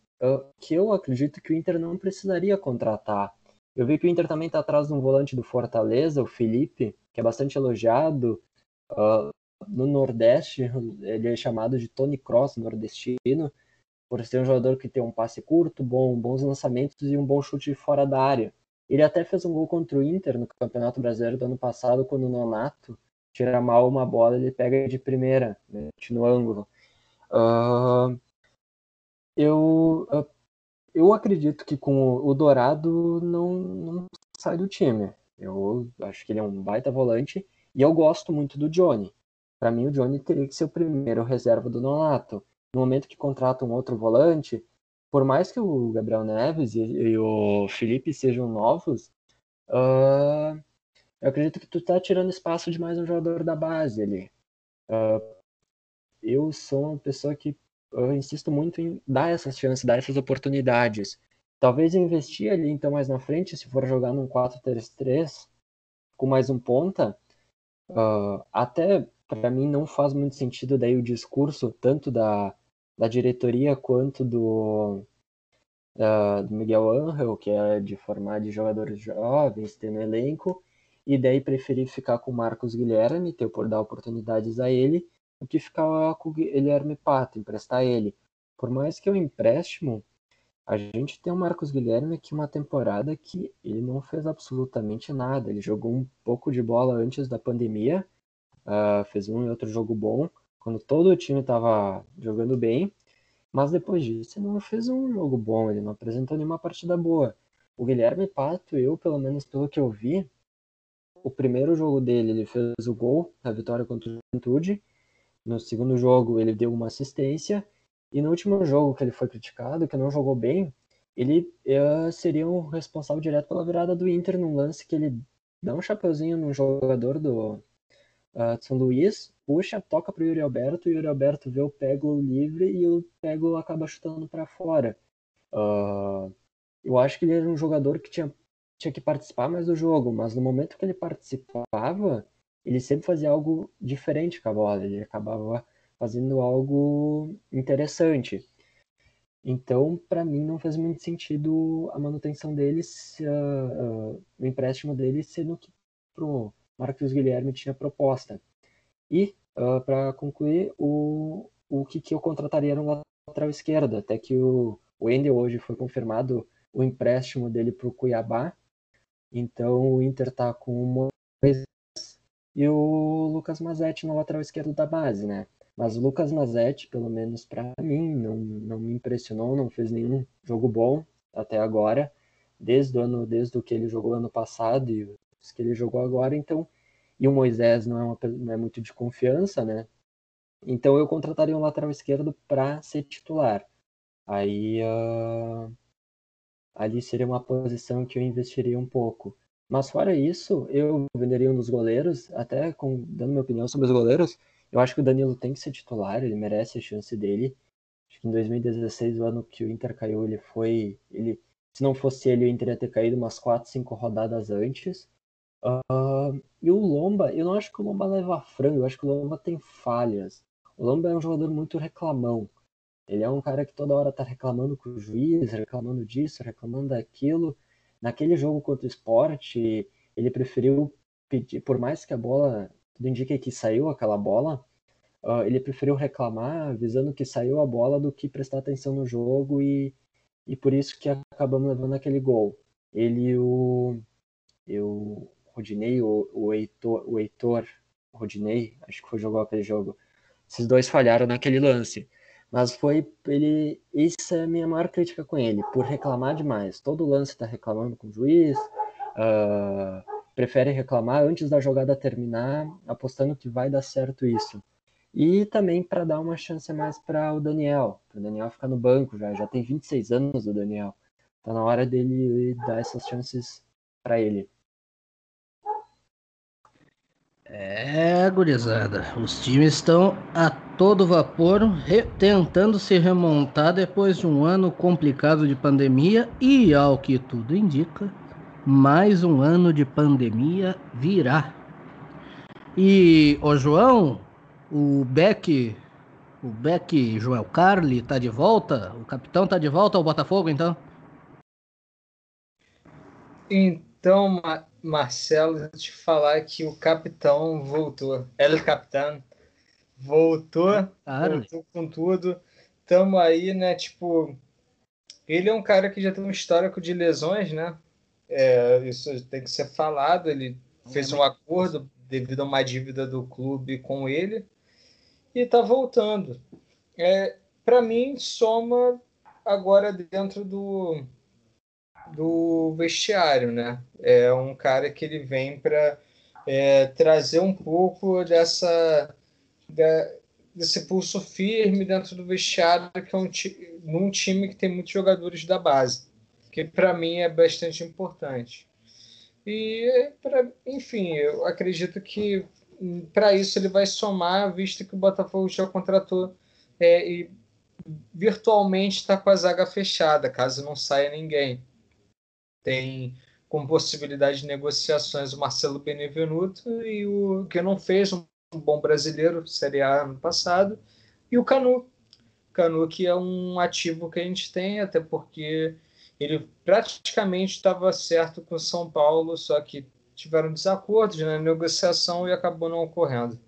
C: que eu acredito que o Inter não precisaria contratar. Eu vi que o Inter também está atrás de um volante do Fortaleza, o Felipe, que é bastante elogiado. Uh, no Nordeste, ele é chamado de Tony Cross nordestino, por ser um jogador que tem um passe curto, bom, bons lançamentos e um bom chute fora da área. Ele até fez um gol contra o Inter no Campeonato Brasileiro do ano passado, quando o Nonato tira mal uma bola, ele pega de primeira, no ângulo. Uh, eu, eu acredito que com o Dourado não, não sai do time. Eu acho que ele é um baita volante e eu gosto muito do Johnny. Para mim, o Johnny teria que ser o primeiro reserva do Nonato. No momento que contrata um outro volante, por mais que o Gabriel Neves e, e o Felipe sejam novos, uh, eu acredito que tu tá tirando espaço de mais um jogador da base ali. Uh, eu sou uma pessoa que eu insisto muito em dar essas chances, dar essas oportunidades. Talvez investir ali então mais na frente, se for jogar num 4-3-3 com mais um ponta, uh, até para mim não faz muito sentido daí o discurso tanto da, da diretoria quanto do, uh, do Miguel Angel, que é de formar de jogadores jovens, ter no elenco, e daí preferir ficar com o Marcos Guilherme, ter por dar oportunidades a ele, do que ficar com o Guilherme Pato, emprestar ele. Por mais que é um empréstimo, a gente tem o Marcos Guilherme aqui uma temporada que ele não fez absolutamente nada. Ele jogou um pouco de bola antes da pandemia, uh, fez um e outro jogo bom, quando todo o time estava jogando bem, mas depois disso ele não fez um jogo bom, ele não apresentou nenhuma partida boa. O Guilherme Pato, eu, pelo menos pelo que eu vi, o primeiro jogo dele, ele fez o gol, a vitória contra o Juventude, no segundo jogo ele deu uma assistência e no último jogo que ele foi criticado, que não jogou bem, ele uh, seria o responsável direto pela virada do Inter num lance que ele dá um chapeuzinho no jogador do uh, São Luís, puxa, toca pro Yuri Alberto, o Yuri Alberto vê o Pego livre e o Pego acaba chutando para fora. Uh, eu acho que ele era um jogador que tinha, tinha que participar mais do jogo, mas no momento que ele participava, ele sempre fazia algo diferente com a bola, ele acabava fazendo algo interessante. Então, para mim, não faz muito sentido a manutenção deles, uh, uh, o empréstimo deles, sendo que pro Marcos Guilherme tinha proposta. E, uh, ah, para concluir, o, o que, que eu contrataria era um lateral esquerdo, até que o, o hoje foi confirmado o empréstimo dele para o Cuiabá. Então, o Inter está com Moisés e o Lucas Mazetti no lateral esquerdo da base, né? Mas o Lucas Mazetti, pelo menos para mim, não, não me impressionou, não fez nenhum jogo bom até agora, desde o ano, desde o que ele jogou ano passado e os que ele jogou agora, então, e o Moisés não é, uma, não é muito de confiança, né? Então eu contrataria um lateral esquerdo para ser titular. Aí uh, ali seria uma posição que eu investiria um pouco. Mas fora isso, eu venderia um dos goleiros, até com, dando minha opinião sobre os goleiros, eu acho que o Danilo tem que ser titular, ele merece a chance dele. Acho que em 2016, o ano que o Inter caiu, ele foi. Ele, se não fosse ele, o Inter ia ter caído umas 4, 5 rodadas antes. Uh, e o Lomba, eu não acho que o Lomba leva frango, eu acho que o Lomba tem falhas. O Lomba é um jogador muito reclamão. Ele é um cara que toda hora tá reclamando com o juiz, reclamando disso, reclamando daquilo. Naquele jogo contra o esporte, ele preferiu pedir, por mais que a bola tudo indica que saiu aquela bola, uh, ele preferiu reclamar, avisando que saiu a bola, do que prestar atenção no jogo e, e por isso que acabamos levando aquele gol. Ele o eu Rodinei, o, o Heitor, o Heitor Rodinei, acho que foi jogar aquele jogo. Esses dois falharam naquele lance. Mas foi ele. Isso é a minha maior crítica com ele, por reclamar demais. Todo lance tá reclamando com o juiz. Uh, prefere reclamar antes da jogada terminar, apostando que vai dar certo isso. E também para dar uma chance mais para o Daniel, para o Daniel ficar no banco já, já tem 26 anos o Daniel. Tá na hora dele dar essas chances para ele.
A: É, gurizada, os times estão a todo vapor tentando se remontar depois de um ano complicado de pandemia e, ao que tudo indica, mais um ano de pandemia virá. E o João, o Beck, o Beck Joel Carli tá de volta? O capitão tá de volta ao Botafogo, então?
B: Então, Marcelo, te falar que o capitão voltou. El capitão voltou, voltou com tudo. Tamo aí, né? Tipo, ele é um cara que já tem um histórico de lesões, né? É, isso tem que ser falado. Ele fez um acordo devido a uma dívida do clube com ele e está voltando. É, Para mim, soma agora dentro do, do vestiário, né? É um cara que ele vem para é, trazer um pouco dessa da, desse pulso firme dentro do vestiário que é um num time que tem muitos jogadores da base que para mim é bastante importante. E, pra, enfim, eu acredito que hum, para isso ele vai somar, visto que o Botafogo já contratou é, e virtualmente está com a zaga fechada, caso não saia ninguém. Tem com possibilidade de negociações o Marcelo Benevenuto e o que não fez um bom brasileiro, Série A ano passado, e o Canu. Canu, que é um ativo que a gente tem, até porque ele praticamente estava certo com o São Paulo, só que tiveram desacordos na negociação e acabou não ocorrendo.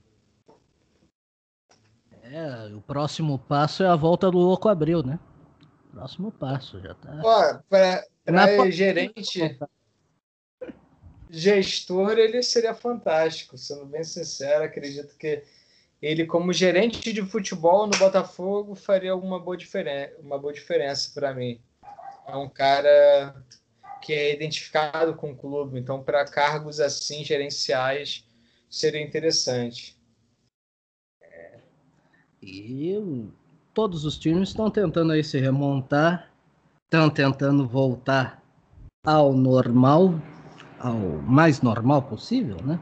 A: É, o próximo passo é a volta do Louco Abreu, né? Próximo passo, já tá.
B: Para gerente, gestor, ele seria fantástico, sendo bem sincero, acredito que ele, como gerente de futebol no Botafogo, faria alguma boa, diferen uma boa diferença para mim é um cara que é identificado com o clube, então para cargos assim gerenciais seria interessante.
A: É. E todos os times estão tentando aí se remontar, estão tentando voltar ao normal, ao mais normal possível, né?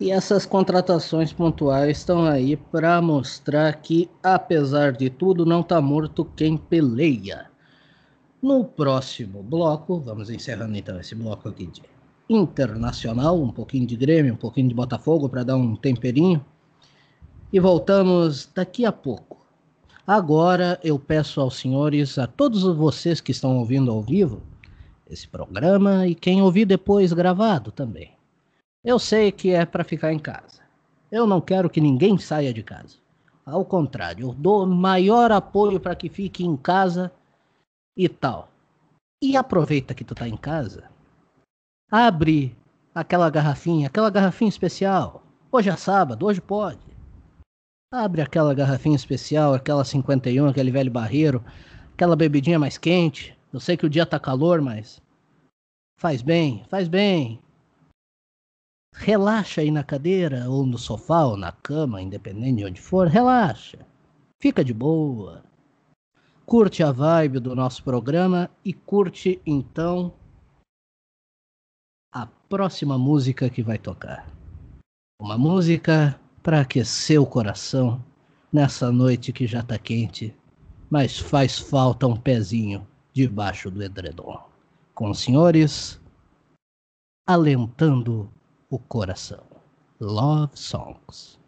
A: E essas contratações pontuais estão aí para mostrar que, apesar de tudo, não está morto quem peleia. No próximo bloco, vamos encerrando então esse bloco aqui de internacional, um pouquinho de Grêmio, um pouquinho de Botafogo para dar um temperinho. E voltamos daqui a pouco. Agora eu peço aos senhores, a todos vocês que estão ouvindo ao vivo esse programa e quem ouvir depois gravado também eu sei que é para ficar em casa. Eu não quero que ninguém saia de casa. Ao contrário, eu dou maior apoio para que fique em casa e tal. E aproveita que tu tá em casa. Abre aquela garrafinha, aquela garrafinha especial. Hoje é sábado, hoje pode. Abre aquela garrafinha especial, aquela 51, aquele velho barreiro, aquela bebidinha mais quente. Eu sei que o dia tá calor, mas faz bem, faz bem. Relaxa aí na cadeira, ou no sofá, ou na cama, independente de onde for, relaxa. Fica de boa. Curte a vibe do nosso programa e curte então a próxima música que vai tocar. Uma música para aquecer o coração nessa noite que já tá quente, mas faz falta um pezinho debaixo do edredom. Com os senhores, alentando o coração. Love Songs.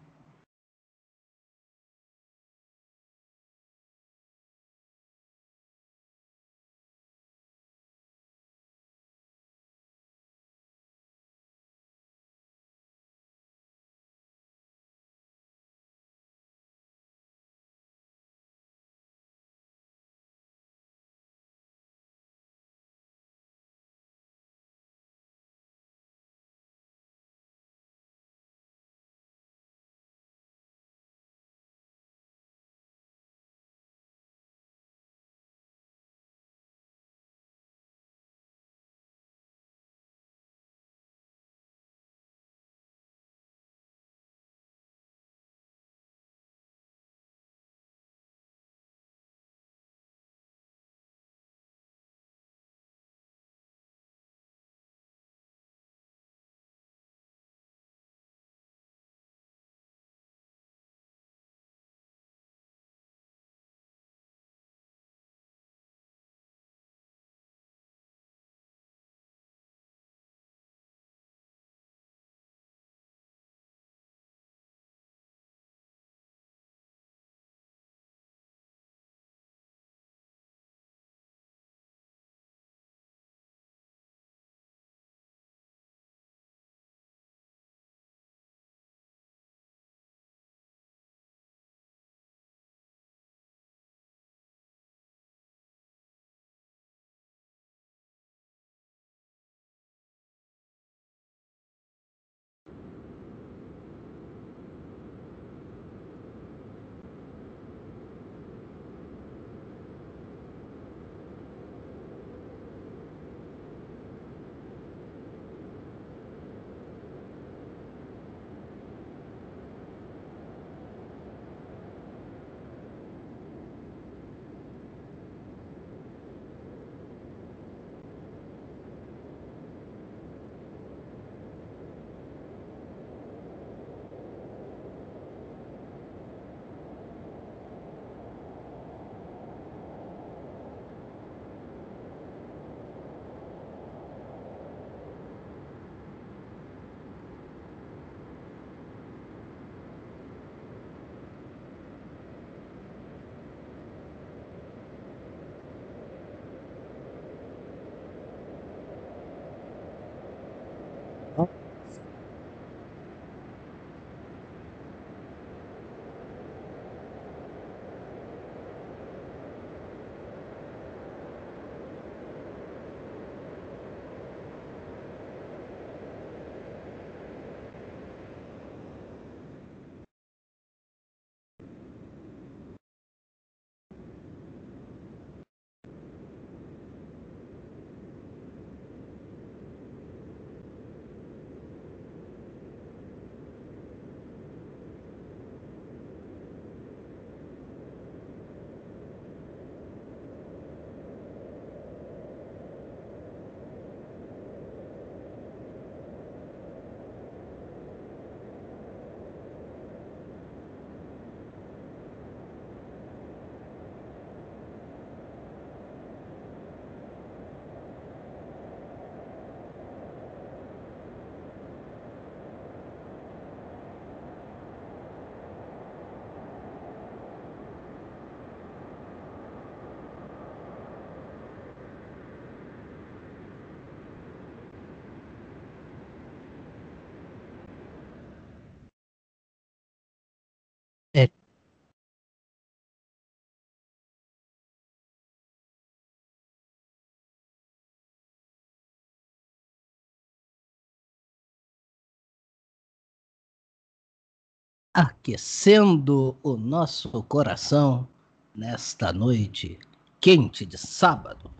A: Aquecendo o nosso coração nesta noite quente de sábado.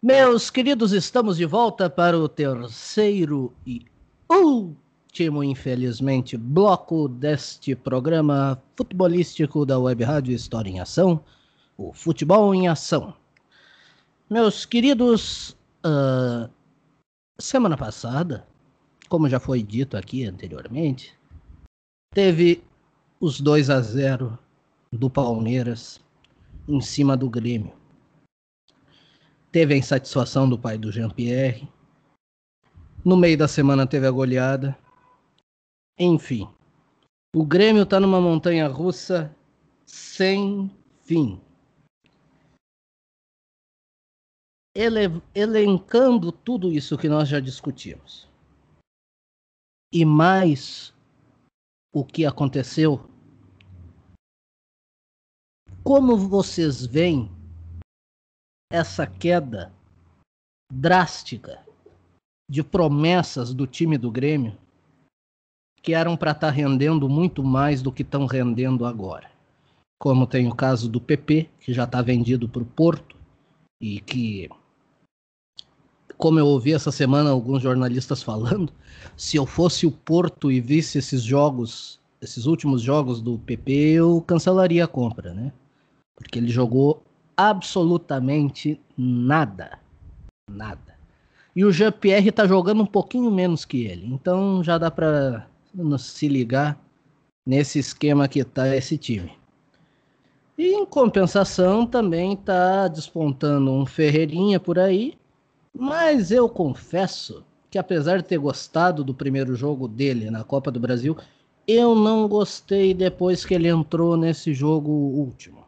A: Meus queridos, estamos de volta para o terceiro e último, infelizmente, bloco deste programa futebolístico da Web Rádio História em Ação, o Futebol em Ação. Meus queridos, uh, semana passada, como já foi dito aqui anteriormente, teve os 2 a 0 do Palmeiras em cima do Grêmio. Teve a insatisfação do pai do Jean-Pierre. No meio da semana teve a goleada. Enfim, o Grêmio está numa montanha russa sem fim. Ele, elencando tudo isso que nós já discutimos. E mais o que aconteceu. Como vocês veem essa queda drástica de promessas do time do Grêmio que eram para estar tá rendendo muito mais do que estão rendendo agora? Como tem o caso do PP, que já está vendido para o Porto e que como eu ouvi essa semana alguns jornalistas falando, se eu fosse o Porto e visse esses jogos, esses últimos jogos do PP, eu cancelaria a compra, né? Porque ele jogou absolutamente nada. Nada. E o Jean-Pierre tá jogando um pouquinho menos que ele. Então já dá para se ligar nesse esquema que tá esse time. E em compensação também tá despontando um Ferreirinha por aí mas eu confesso que apesar de ter gostado do primeiro jogo dele na Copa do Brasil, eu não gostei depois que ele entrou nesse jogo último.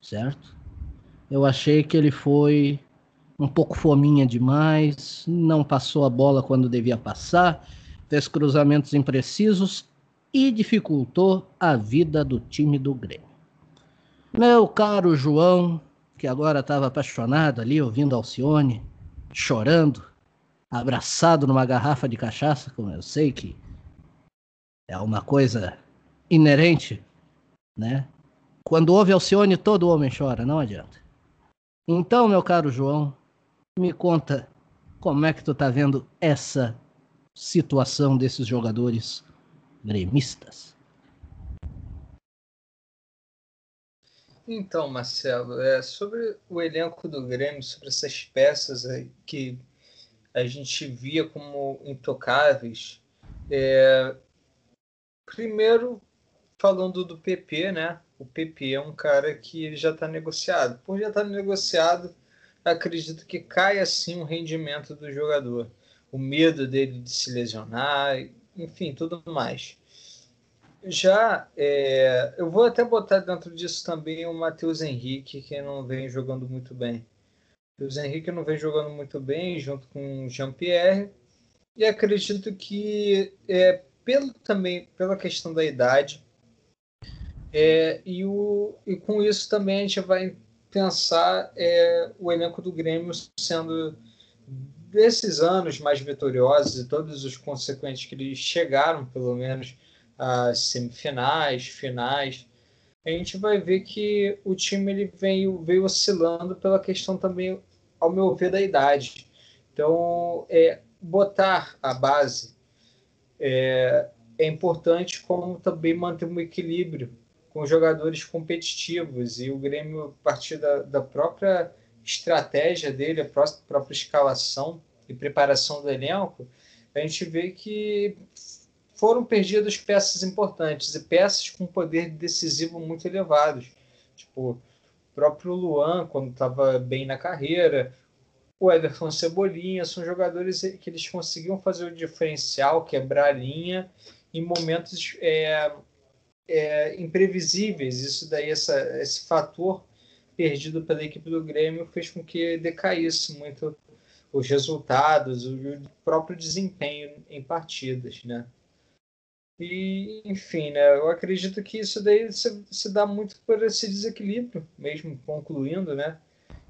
A: Certo? Eu achei que ele foi um pouco fominha demais, não passou a bola quando devia passar, fez cruzamentos imprecisos e dificultou a vida do time do Grêmio. Meu caro João, que agora estava apaixonado ali, ouvindo Alcione, chorando, abraçado numa garrafa de cachaça, como eu sei que é uma coisa inerente, né? Quando ouve Alcione, todo homem chora, não adianta. Então, meu caro João, me conta como é que tu tá vendo essa situação desses jogadores gremistas.
B: Então, Marcelo, é, sobre o elenco do Grêmio, sobre essas peças que a gente via como intocáveis, é, primeiro falando do PP, né? O PP é um cara que já está negociado. Por já estar tá negociado, acredito que cai assim o rendimento do jogador. O medo dele de se lesionar, enfim, tudo mais. Já, é, eu vou até botar dentro disso também o Matheus Henrique, que não vem jogando muito bem. O Matheus Henrique não vem jogando muito bem, junto com o Jean-Pierre. E acredito que, é, pelo, também pela questão da idade, é, e, o, e com isso também a gente vai pensar é, o elenco do Grêmio sendo desses anos mais vitoriosos e todos os consequentes que eles chegaram, pelo menos, as semifinais, finais, a gente vai ver que o time ele veio, veio oscilando pela questão também, ao meu ver, da idade. Então, é, botar a base é, é importante, como também manter um equilíbrio com jogadores competitivos. E o Grêmio, a partir da, da própria estratégia dele, a própria escalação e preparação do elenco, a gente vê que foram perdidas peças importantes e peças com poder decisivo muito elevados. Tipo, o próprio Luan, quando estava bem na carreira, o Everton Cebolinha, são jogadores que eles conseguiam fazer o diferencial, quebrar a linha em momentos é, é, imprevisíveis. Isso daí, essa, esse fator perdido pela equipe do Grêmio fez com que decaísse muito os resultados, o próprio desempenho em partidas, né? E, enfim, né, eu acredito que isso daí se, se dá muito por esse desequilíbrio, mesmo concluindo, né?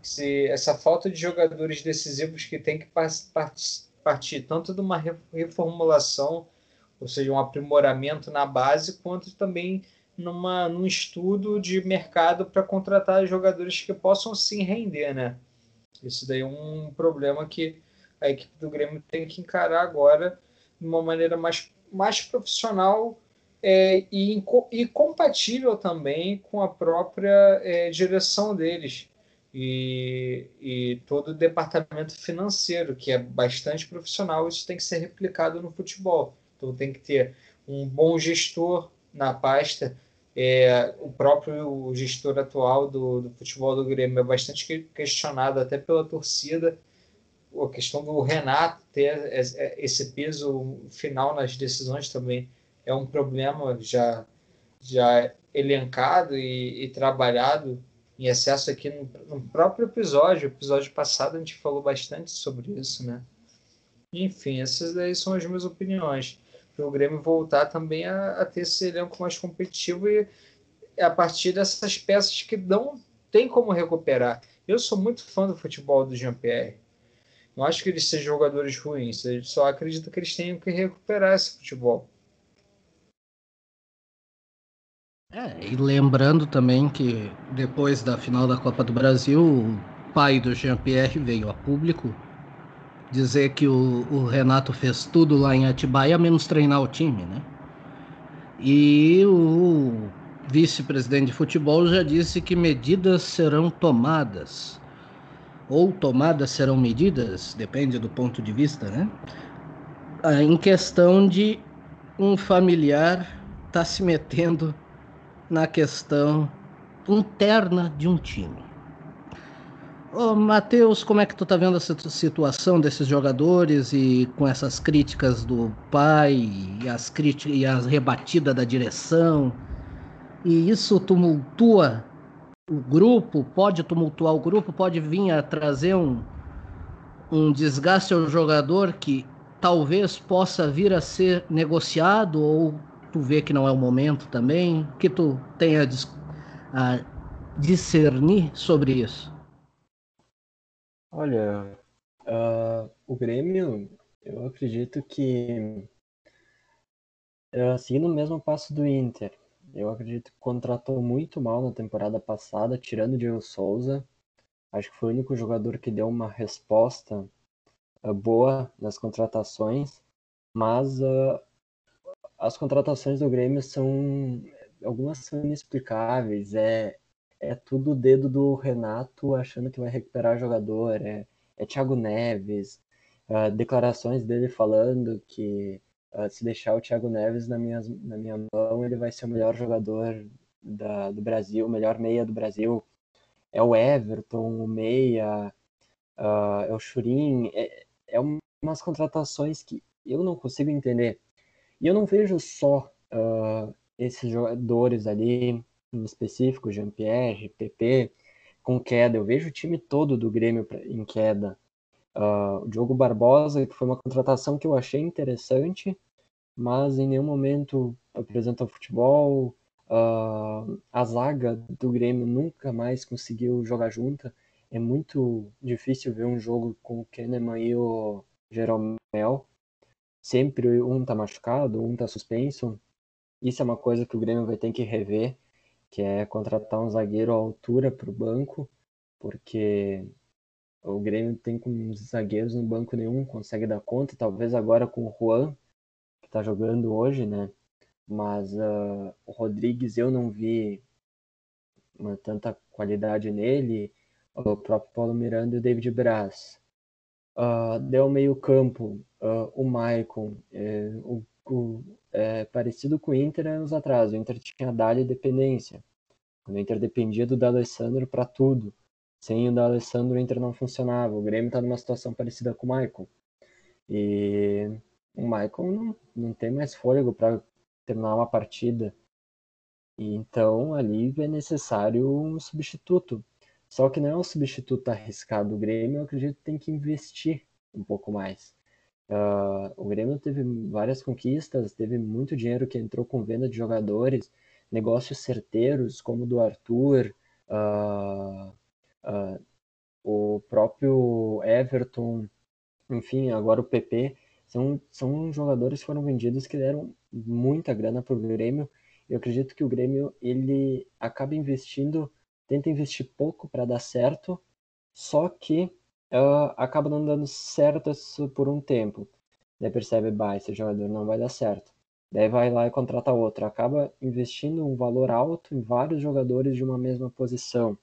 B: Se, essa falta de jogadores decisivos que tem que partir tanto de uma reformulação ou seja, um aprimoramento na base, quanto também numa, num estudo de mercado para contratar jogadores que possam sim render, né? Isso daí é um problema que a equipe do Grêmio tem que encarar agora de uma maneira mais, mais profissional é, e, e, compatível também com a própria é, direção deles e, e, todo o departamento financeiro, que é bastante profissional, isso tem que ser replicado no futebol. Então tem que ter um bom gestor na pasta. É, o próprio gestor atual do, do futebol do Grêmio é bastante questionado até pela torcida. A questão do Renato ter esse peso final nas decisões também é um problema já, já elencado e, e trabalhado em excesso aqui no, no, próprio episódio. Episódio passado a gente falou bastante sobre isso, né? Enfim, essas daí são as minhas opiniões. Para o Grêmio voltar também a, a, ter esse elenco mais competitivo e a partir dessas peças que não tem como recuperar. Eu sou muito fã do futebol do Jean-Pierre. Não acho que eles sejam jogadores ruins, só acredito que eles tenham que recuperar esse futebol.
A: É, e lembrando também que depois da final da Copa do Brasil, o pai do Jean-Pierre veio a público dizer que o, o, Renato fez tudo lá em Atibaia, menos treinar o time, né? E o vice-presidente de futebol já disse que medidas serão tomadas. Ou tomadas serão medidas, depende do ponto de vista, né? Ah, em questão de um familiar tá se metendo na questão interna de um time. Ô, Matheus, como é que tu tá vendo essa situação desses jogadores e com essas críticas do pai e as críticas e as rebatidas da direção? E isso tumultua o grupo, pode tumultuar o grupo, pode vir a trazer um, um desgaste ao jogador que talvez possa vir a ser negociado ou tu vê que não é o momento também? que tu tem a, a discernir sobre isso?
C: Olha, uh, o Grêmio, eu acredito que uh, seguindo o mesmo passo do Inter, eu acredito que contratou muito mal na temporada passada, tirando o Diego Souza. Acho que foi o único jogador que deu uma resposta uh, boa nas contratações, mas uh, as contratações do Grêmio são. Algumas são inexplicáveis. É, é tudo o dedo do Renato achando que vai recuperar jogador. É, é Thiago Neves. Uh, declarações dele falando que uh, se deixar o Thiago Neves na minha, na minha mão, ele vai ser o melhor jogador da, do Brasil, o melhor meia do Brasil. É o Everton, o meia, uh, é o Churin. É, é umas contratações que eu não consigo entender. E eu não vejo só uh, esses jogadores ali, em específico, Jean-Pierre, PP, com queda. Eu vejo o time todo do Grêmio em queda. Uh, o Diogo Barbosa, que foi uma contratação que eu achei interessante, mas em nenhum momento apresentou futebol. Uh, a zaga do Grêmio nunca mais conseguiu jogar junta. É muito difícil ver um jogo com o Kahneman e o Jeromel sempre um tá machucado, um tá suspenso. Isso é uma coisa que o Grêmio vai ter que rever, que é contratar um zagueiro à altura para o banco, porque o Grêmio tem com zagueiros no banco nenhum, consegue dar conta, talvez agora com o Juan, que está jogando hoje, né? Mas uh, o Rodrigues eu não vi uma, tanta qualidade nele, o próprio Paulo Miranda e o David Braz. Uh, deu meio campo, uh, o Maicon, é, o, o é, parecido com o Inter anos atrás. O Inter tinha a Dali dependência. O Inter dependia do D'Alessandro para tudo. Sem o D'Alessandro, o Inter não funcionava. O Grêmio está numa situação parecida com o Maicon. E o Maicon não, não tem mais fôlego para terminar uma partida. E então ali é necessário um substituto. Só que não é um substituto arriscado. O Grêmio, eu acredito, tem que investir um pouco mais. Uh, o Grêmio teve várias conquistas, teve muito dinheiro que entrou com venda de jogadores, negócios certeiros, como o do Arthur, uh, uh, o próprio Everton, enfim, agora o PP. São, são jogadores que foram vendidos que deram muita grana para o Grêmio. Eu acredito que o Grêmio ele acaba investindo, tenta investir pouco para dar certo, só que uh, acaba não dando certo por um tempo. Daí percebe, bah, esse jogador não vai dar certo. Daí vai lá e contrata outro. Acaba investindo um valor alto em vários jogadores de uma mesma posição.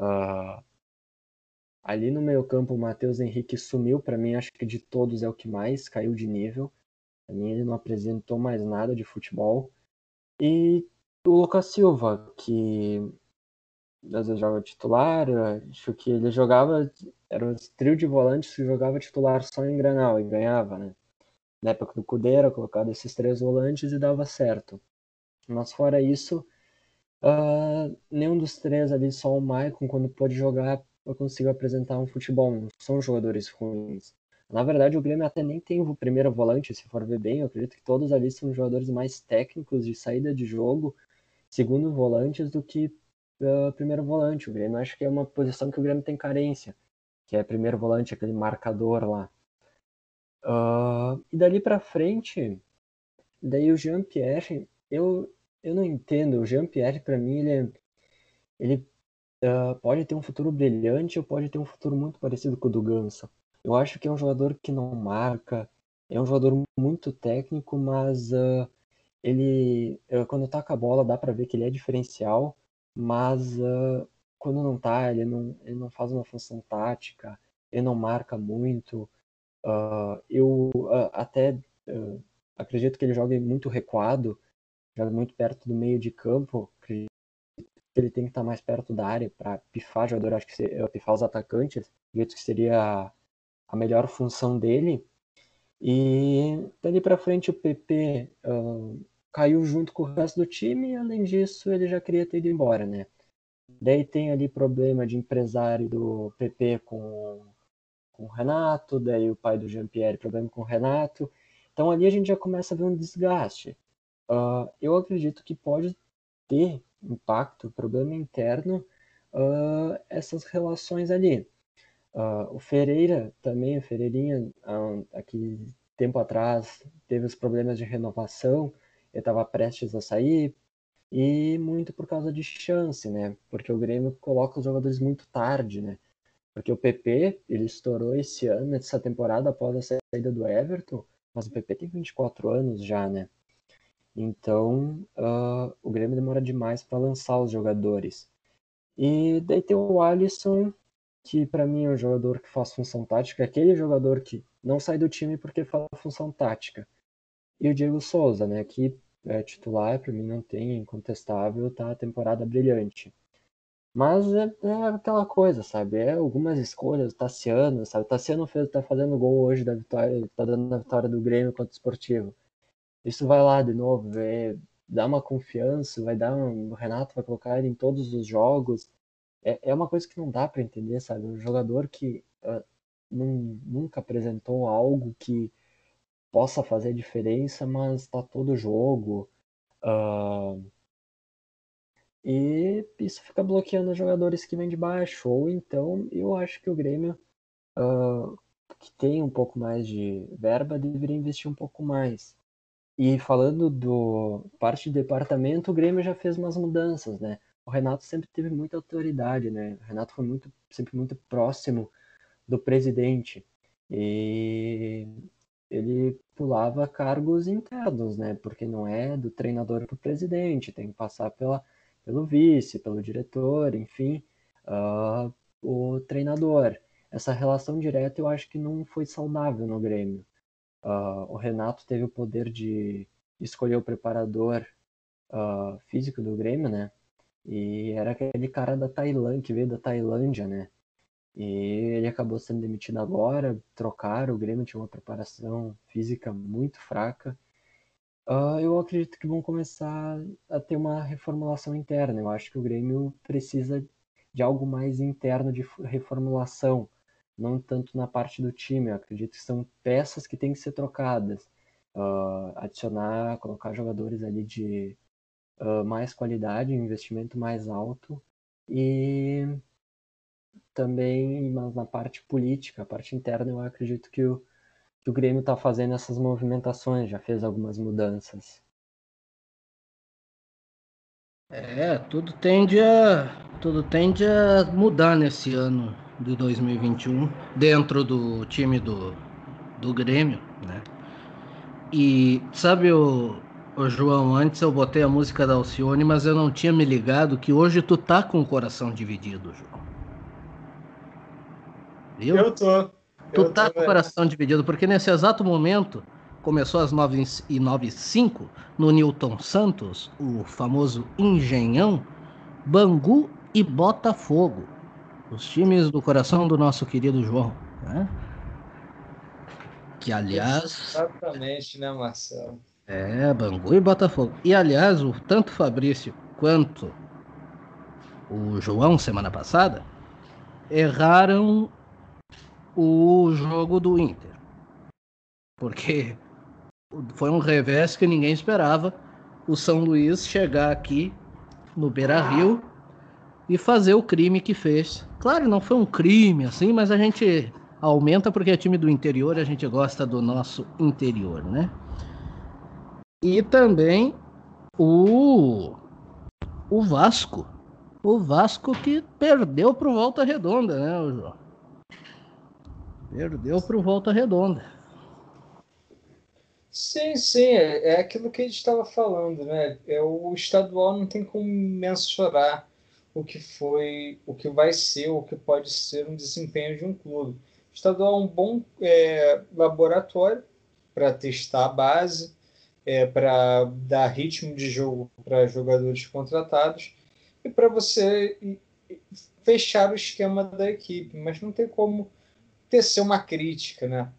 C: Uh, Ali no meio campo, o Matheus Henrique sumiu. Para mim, acho que de todos é o que mais caiu de nível. Para mim, ele não apresentou mais nada de futebol. E o Lucas Silva, que às vezes joga titular, acho que ele jogava, era um trio de volantes que jogava titular só em Granal e ganhava, né? Na época do Cudeira, colocado esses três volantes e dava certo. Mas fora isso, uh, nenhum dos três ali, só o Maicon, quando pôde jogar, eu consigo apresentar um futebol. Não são jogadores ruins. Na verdade, o Grêmio até nem tem o primeiro volante, se for ver bem. Eu acredito que todos ali são jogadores mais técnicos de saída de jogo, segundo volantes, do que uh, primeiro volante. O Grêmio acho que é uma posição que o Grêmio tem carência, que é primeiro volante, aquele marcador lá. Uh, e dali para frente, daí o Jean-Pierre, eu, eu não entendo. O Jean-Pierre, para mim, ele, é, ele uh, pode ter um futuro brilhante ou pode ter um futuro muito parecido com o do Ganso. Eu acho que é um jogador que não marca, é um jogador muito técnico, mas uh, ele, uh, quando taca a bola, dá para ver que ele é diferencial, mas quando não tá, ele não, ele não faz uma função tática, ele não marca muito. eu até acredito que ele joga muito recuado, joga muito perto do meio de campo, ele tem que estar mais perto da área para pifar jogador, acho que seria, pifar os atacantes, acredito que seria a melhor função dele. E dali para frente o PP uh, caiu junto com o resto do time e além disso ele já queria ter ido embora, né? Daí tem ali problema de empresário do PP com, com o Renato, daí o pai do Jean-Pierre problema com o Renato. Então ali a gente já começa a ver um desgaste. Uh, eu acredito que pode ter impacto, problema interno, uh, essas relações ali. Uh, o Ferreira também, o Ferreirinha, aqui tempo atrás, teve os problemas de renovação, ele estava prestes a sair, e muito por causa de chance, né? Porque o Grêmio coloca os jogadores muito tarde, né? Porque o PP, ele estourou esse ano, essa temporada, após a saída do Everton, mas o PP tem 24 anos já, né? Então, uh, o Grêmio demora demais para lançar os jogadores. E daí tem o Alisson, que para mim é um jogador que faz função tática, aquele jogador que não sai do time porque faz função tática. E o Diego Souza, né, que é titular, para mim não tem, incontestável, tá a temporada brilhante. Mas é, é, aquela coisa, sabe? É algumas escolhas, o Tassiano, sabe? O Tassiano fez, tá fazendo gol hoje da vitória, tá dando a vitória do Grêmio contra o Esportivo. Isso vai lá de novo, é, dá uma confiança, vai dar um, o Renato vai colocar ele em todos os jogos. É, é uma coisa que não dá para entender, sabe? Um jogador que uh, nunca apresentou algo que possa fazer diferença, mas tá todo jogo. Uh, e isso fica bloqueando jogadores que vêm de baixo. Ou então eu acho que o Grêmio, uh, que tem um pouco mais de verba, deveria investir um pouco mais. E falando do parte do departamento, o Grêmio já fez umas mudanças, né? O Renato sempre teve muita autoridade, né? O Renato foi muito, sempre muito próximo do presidente. E ele pulava cargos internos, né? Porque não é do treinador para o presidente, tem que passar pela, pelo vice, pelo diretor, enfim, uh, o treinador. Essa relação direta eu acho que não foi saudável no Grêmio. Uh, o Renato teve o poder de escolher o preparador uh, físico do Grêmio, né? E era aquele cara da Tailândia, que veio da Tailândia, né? E ele acabou sendo demitido agora, trocaram, o Grêmio tinha uma preparação física muito fraca. Uh, eu acredito que vão começar a ter uma reformulação interna. Eu acho que o Grêmio precisa de algo mais interno de reformulação não tanto na parte do time. Eu acredito que são peças que têm que ser trocadas. Uh, adicionar, colocar jogadores ali de uh, mais qualidade, investimento mais alto e também mas na parte política, a parte interna, eu acredito que o, que o Grêmio está fazendo essas movimentações, já fez algumas mudanças.
A: É, tudo tende a tudo tende a mudar nesse ano de 2021 dentro do time do, do Grêmio, né? E sabe o, o João, antes eu botei a música da Alcione, mas eu não tinha me ligado que hoje tu tá com o coração dividido, João.
B: Viu? Eu tô.
A: Tu eu tá tô, com o coração dividido, porque nesse exato momento começou às 9 e 9 5 no Newton Santos, o famoso Engenhão, Bangu e Botafogo. Os times do coração do nosso querido João. Né? Que aliás.
B: Exatamente, né, Marcelo?
A: É, Bangu e Botafogo. E aliás, o, tanto Fabrício quanto o João, semana passada, erraram o jogo do Inter. Porque foi um revés que ninguém esperava. O São Luís chegar aqui no Beira Rio e fazer o crime que fez. Claro, não foi um crime assim, mas a gente aumenta porque é time do interior, a gente gosta do nosso interior, né? E também o o Vasco. O Vasco que perdeu pro Volta Redonda, né, João? Perdeu pro Volta Redonda.
B: Sim, sim, é, é aquilo que a gente estava falando, né? É, o estadual não tem como mensurar o que foi, o que vai ser, o que pode ser um desempenho de um clube. O estadual é um bom é, laboratório para testar a base, é, para dar ritmo de jogo para jogadores contratados e para você fechar o esquema da equipe, mas não tem como tecer uma crítica, né?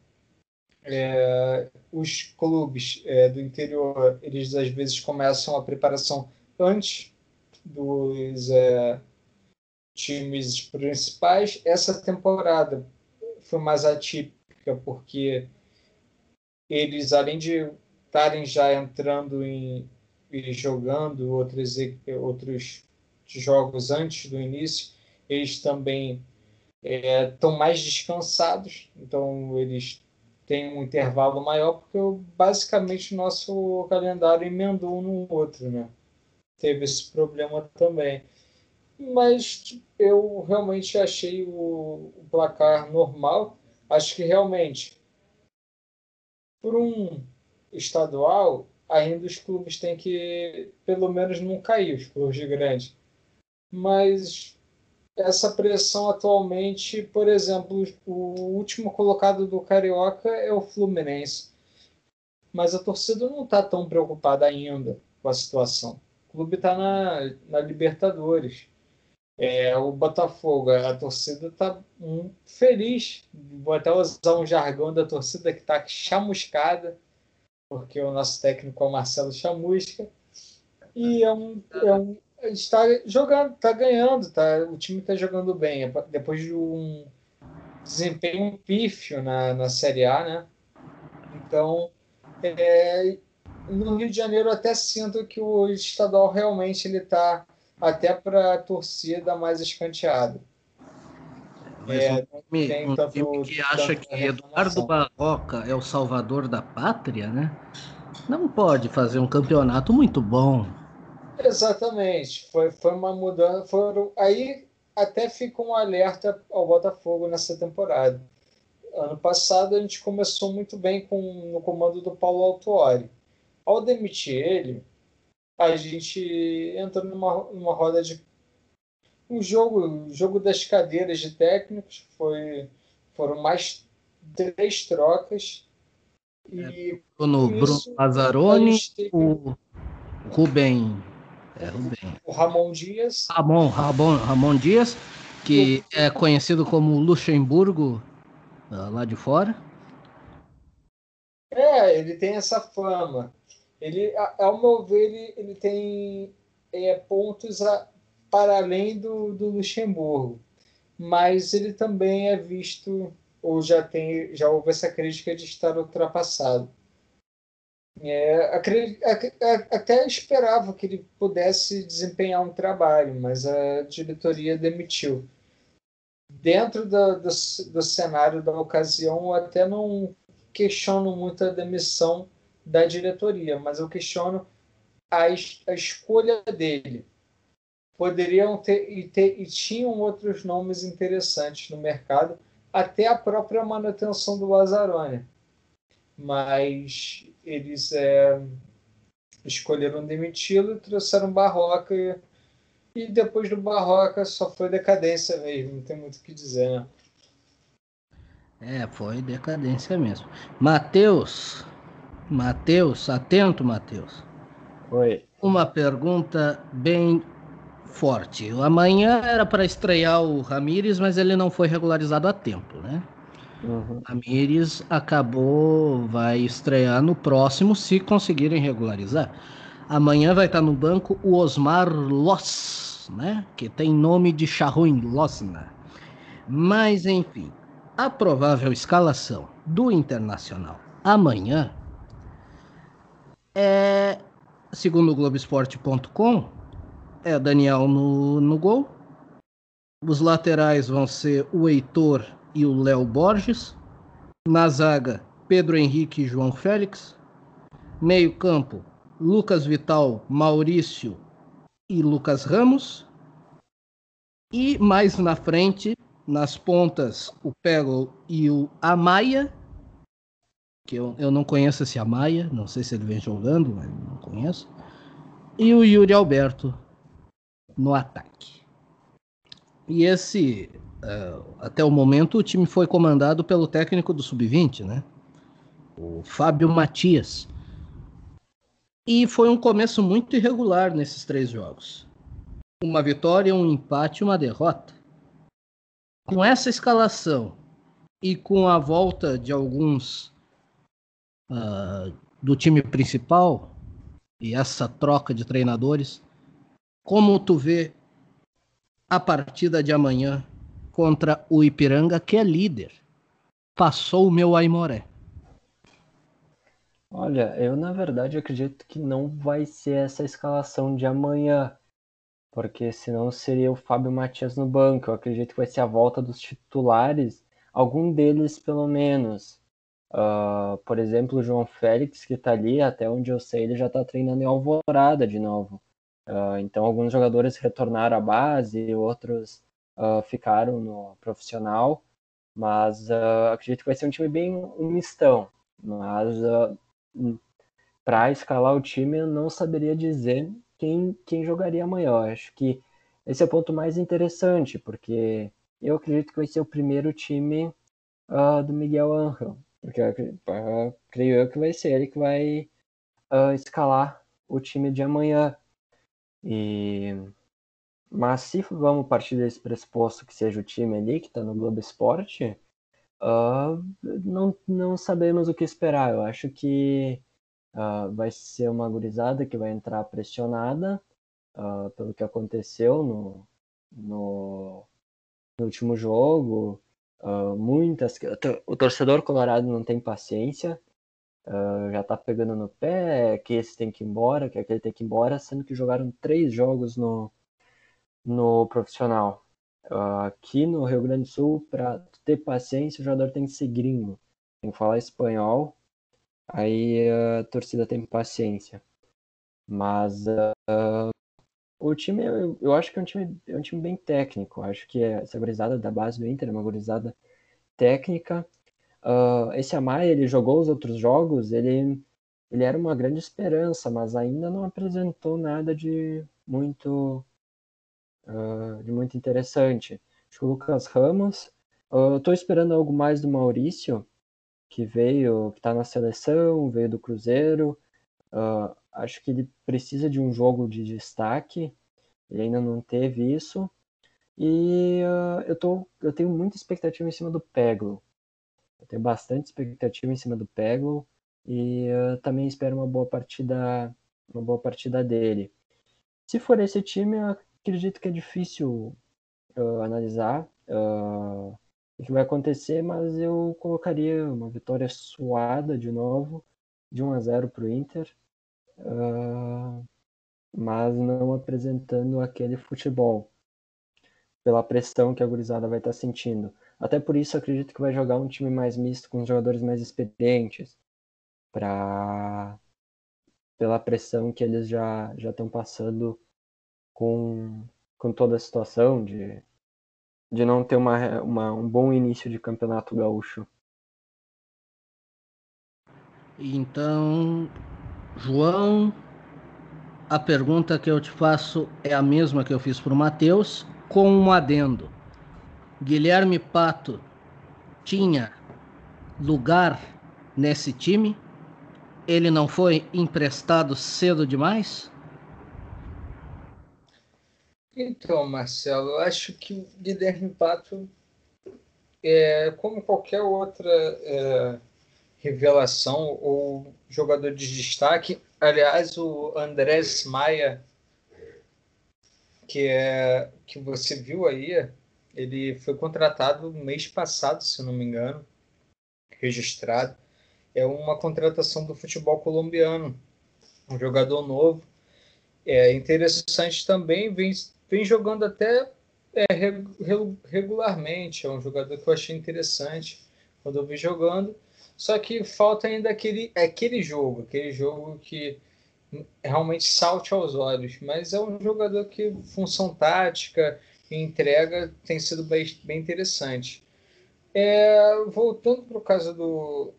B: é, os clubes é, do interior, eles às vezes começam a preparação antes dos é, times principais. Essa temporada foi mais atípica porque eles, além de estarem já entrando em e jogando outros, outros jogos antes do início, eles também estão é, mais descansados, então eles tem um intervalo maior, porque basicamente nosso calendário emendou um no outro, né? Teve esse problema também. Mas eu realmente achei o, o placar normal. Acho que realmente, por um estadual, ainda os clubes têm que, pelo menos, não cair, os clubes grandes. Mas essa pressão atualmente, por exemplo, o último colocado do Carioca é o Fluminense. Mas a torcida não está tão preocupada ainda com a situação. Clube está na, na Libertadores. É, o Botafogo, a torcida está um, feliz. Vou até usar um jargão da torcida que está chamuscada, porque o nosso técnico é o Marcelo Chamusca. E é um, é um, está jogando, está ganhando, tá, o time está jogando bem. Depois de um desempenho pífio na, na Série A, né? Então, é, no Rio de Janeiro até sinto que o estadual realmente ele está até para a torcida mais escanteada.
A: é, um time, um time que acha que Eduardo Barroca é o salvador da pátria, né? Não pode fazer um campeonato muito bom
B: Exatamente. Foi, foi uma mudança. Foram, aí até fica um alerta ao Botafogo nessa temporada. Ano passado a gente começou muito bem com, no comando do Paulo Autuori. Ao demitir ele, a gente entrou numa, numa roda de um jogo, um jogo das cadeiras de técnicos. Foi, foram mais três trocas.
A: E é, no Bruno Lazzaroni, o Rubem
B: é, Rubem. O Ramon Dias.
A: Ramon, Ramon, Ramon Dias, que o... é conhecido como Luxemburgo ah, lá de fora.
B: É, ele tem essa fama. Ele, ao meu ver, ele, ele tem é, pontos a, para além do, do Luxemburgo. Mas ele também é visto, ou já tem, já houve essa crítica de estar ultrapassado. É, até esperava que ele pudesse desempenhar um trabalho, mas a diretoria demitiu. Dentro do, do, do cenário da ocasião, até não, questiono muito a demissão da diretoria, mas eu questiono a, a escolha dele. Poderiam ter e, ter e tinham outros nomes interessantes no mercado, até a própria manutenção do Lazzaroni. Mas eles é, escolheram demiti-lo trouxeram Barroca. E, e depois do Barroca só foi decadência mesmo, não tem muito o que dizer, né?
A: É, foi decadência mesmo. Matheus, Matheus, atento, Matheus.
C: Oi.
A: Uma pergunta bem forte. Amanhã era para estrear o Ramires, mas ele não foi regularizado a tempo, né? Uhum. Ramires acabou, vai estrear no próximo, se conseguirem regularizar. Amanhã vai estar no banco o Osmar Loss, né? Que tem nome de charruim, Lossna. Mas, enfim, a provável escalação do Internacional amanhã é, segundo o Globoesporte.com, é Daniel no, no gol. Os laterais vão ser o Heitor e o Léo Borges. Na zaga, Pedro Henrique e João Félix. Meio campo, Lucas Vital, Maurício e Lucas Ramos. E mais na frente, nas pontas, o Pego e o Amaya que eu, eu não conheço esse Amaya, não sei se ele vem jogando, mas não conheço. E o Yuri Alberto no ataque. E esse, uh, até o momento, o time foi comandado pelo técnico do Sub-20, né? O Fábio Matias. E foi um começo muito irregular nesses três jogos. Uma vitória, um empate uma derrota. Com essa escalação e com a volta de alguns uh, do time principal e essa troca de treinadores, como tu vê a partida de amanhã contra o Ipiranga, que é líder? Passou o meu Aimoré.
C: Olha, eu na verdade acredito que não vai ser essa escalação de amanhã, porque senão seria o Fábio Matias no banco. Eu acredito que vai ser a volta dos titulares, algum deles pelo menos. Uh, por exemplo, o João Félix, que está ali, até onde eu sei, ele já está treinando em Alvorada de novo. Uh, então, alguns jogadores retornaram à base, outros uh, ficaram no profissional. Mas acredito que vai ser um time bem um mistão. Mas para escalar o time, eu não saberia dizer quem, quem jogaria amanhã. Eu acho que esse é o ponto mais interessante, porque eu acredito que vai ser o primeiro time do Miguel Angel. Porque uh, creio eu que vai ser ele que vai uh, escalar o time de amanhã. E... Mas se vamos partir desse pressuposto que seja o time ali que está no Globo Esporte, uh, não, não sabemos o que esperar. Eu acho que uh, vai ser uma gurizada que vai entrar pressionada uh, pelo que aconteceu no, no, no último jogo. Uh, muitas. O torcedor colorado não tem paciência, uh, já tá pegando no pé, que esse tem que ir embora, que aquele tem que ir embora, sendo que jogaram três jogos no, no profissional. Uh, aqui no Rio Grande do Sul, para ter paciência, o jogador tem que ser gringo, tem que falar espanhol, aí a torcida tem paciência. Mas o time, eu, eu, acho que é um time, é um time bem técnico. Acho que é, essa gurizada da base do Inter é uma gurizada técnica. Uh, esse Amaya, ele jogou os outros jogos, ele, ele era uma grande esperança, mas ainda não apresentou nada de muito, uh, de muito interessante. Acho que o Lucas Ramos, uh, eu estou esperando algo mais do Maurício, que veio, que está na seleção, veio do Cruzeiro. Uh, acho que ele precisa de um jogo de destaque. Ele ainda não teve isso. E uh, eu, tô, eu tenho muita expectativa em cima do Peglo. Eu tenho bastante expectativa em cima do Peglo. E uh, também espero uma boa partida uma boa partida dele. Se for esse time, eu acredito que é difícil uh, analisar o que vai acontecer, mas eu colocaria uma vitória suada de novo, de 1 a 0 para o Inter uh, mas não apresentando aquele futebol pela pressão que a gurizada vai estar tá sentindo. Até por isso acredito que vai jogar um time mais misto com jogadores mais experientes, para pela pressão que eles já já estão passando com, com toda a situação de, de não ter uma, uma, um bom início de campeonato gaúcho.
A: Então, João, a pergunta que eu te faço é a mesma que eu fiz para o Matheus, com um adendo. Guilherme Pato tinha lugar nesse time? Ele não foi emprestado cedo demais?
B: Então, Marcelo, eu acho que o Guilherme Pato, é, como qualquer outra é, revelação ou jogador de destaque. Aliás, o Andrés Maia, que é que você viu aí, ele foi contratado mês passado, se não me engano, registrado. É uma contratação do futebol colombiano, um jogador novo. É interessante também, vem, vem jogando até é, regularmente. É um jogador que eu achei interessante quando eu vi jogando. Só que falta ainda aquele, aquele jogo, aquele jogo que realmente salte aos olhos. Mas é um jogador que, função tática e entrega, tem sido bem, bem interessante. É, voltando para o caso do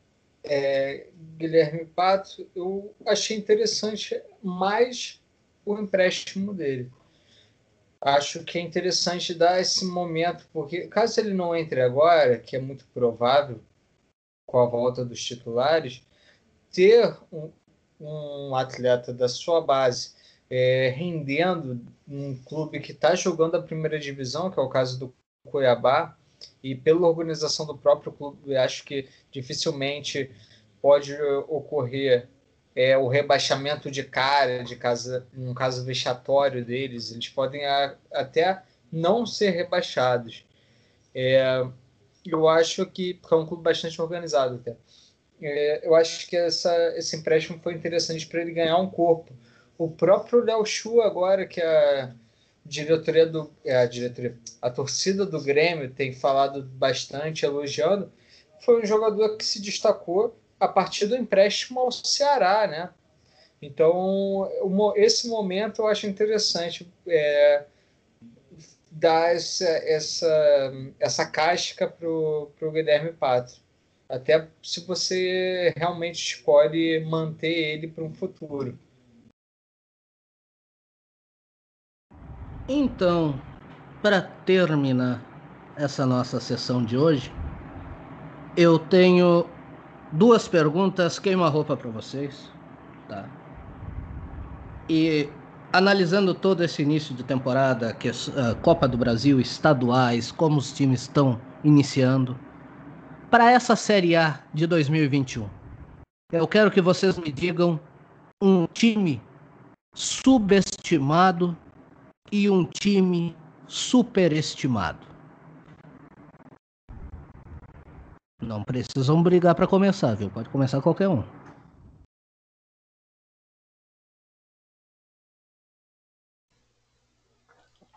B: é, Guilherme Pato, eu achei interessante mais o empréstimo dele. Acho que é interessante dar esse momento, porque caso ele não entre agora, que é muito provável, com a volta dos titulares, ter um, um atleta da sua base é, rendendo um clube que está jogando a primeira divisão, que é o caso do Cuiabá, e pela organização do próprio clube, acho que dificilmente pode ocorrer é, o rebaixamento de cara, de casa, um caso vexatório deles. Eles podem a, até não ser rebaixados. É, eu acho que é um clube bastante organizado até. É, eu acho que essa, esse empréstimo foi interessante para ele ganhar um corpo. O próprio Léo Chu agora, que a diretoria do é a diretoria, a torcida do Grêmio tem falado bastante, elogiando, foi um jogador que se destacou a partir do empréstimo ao Ceará, né? Então, esse momento eu acho interessante. É, dar essa, essa, essa casca para o Guilherme Pato. Até se você realmente escolhe manter ele para um futuro.
A: Então, para terminar essa nossa sessão de hoje, eu tenho duas perguntas queima-roupa para vocês, tá? E analisando todo esse início de temporada, que uh, Copa do Brasil, estaduais, como os times estão iniciando, para essa Série A de 2021, eu quero que vocês me digam um time subestimado e um time superestimado. Não precisam brigar para começar, viu? Pode começar qualquer um.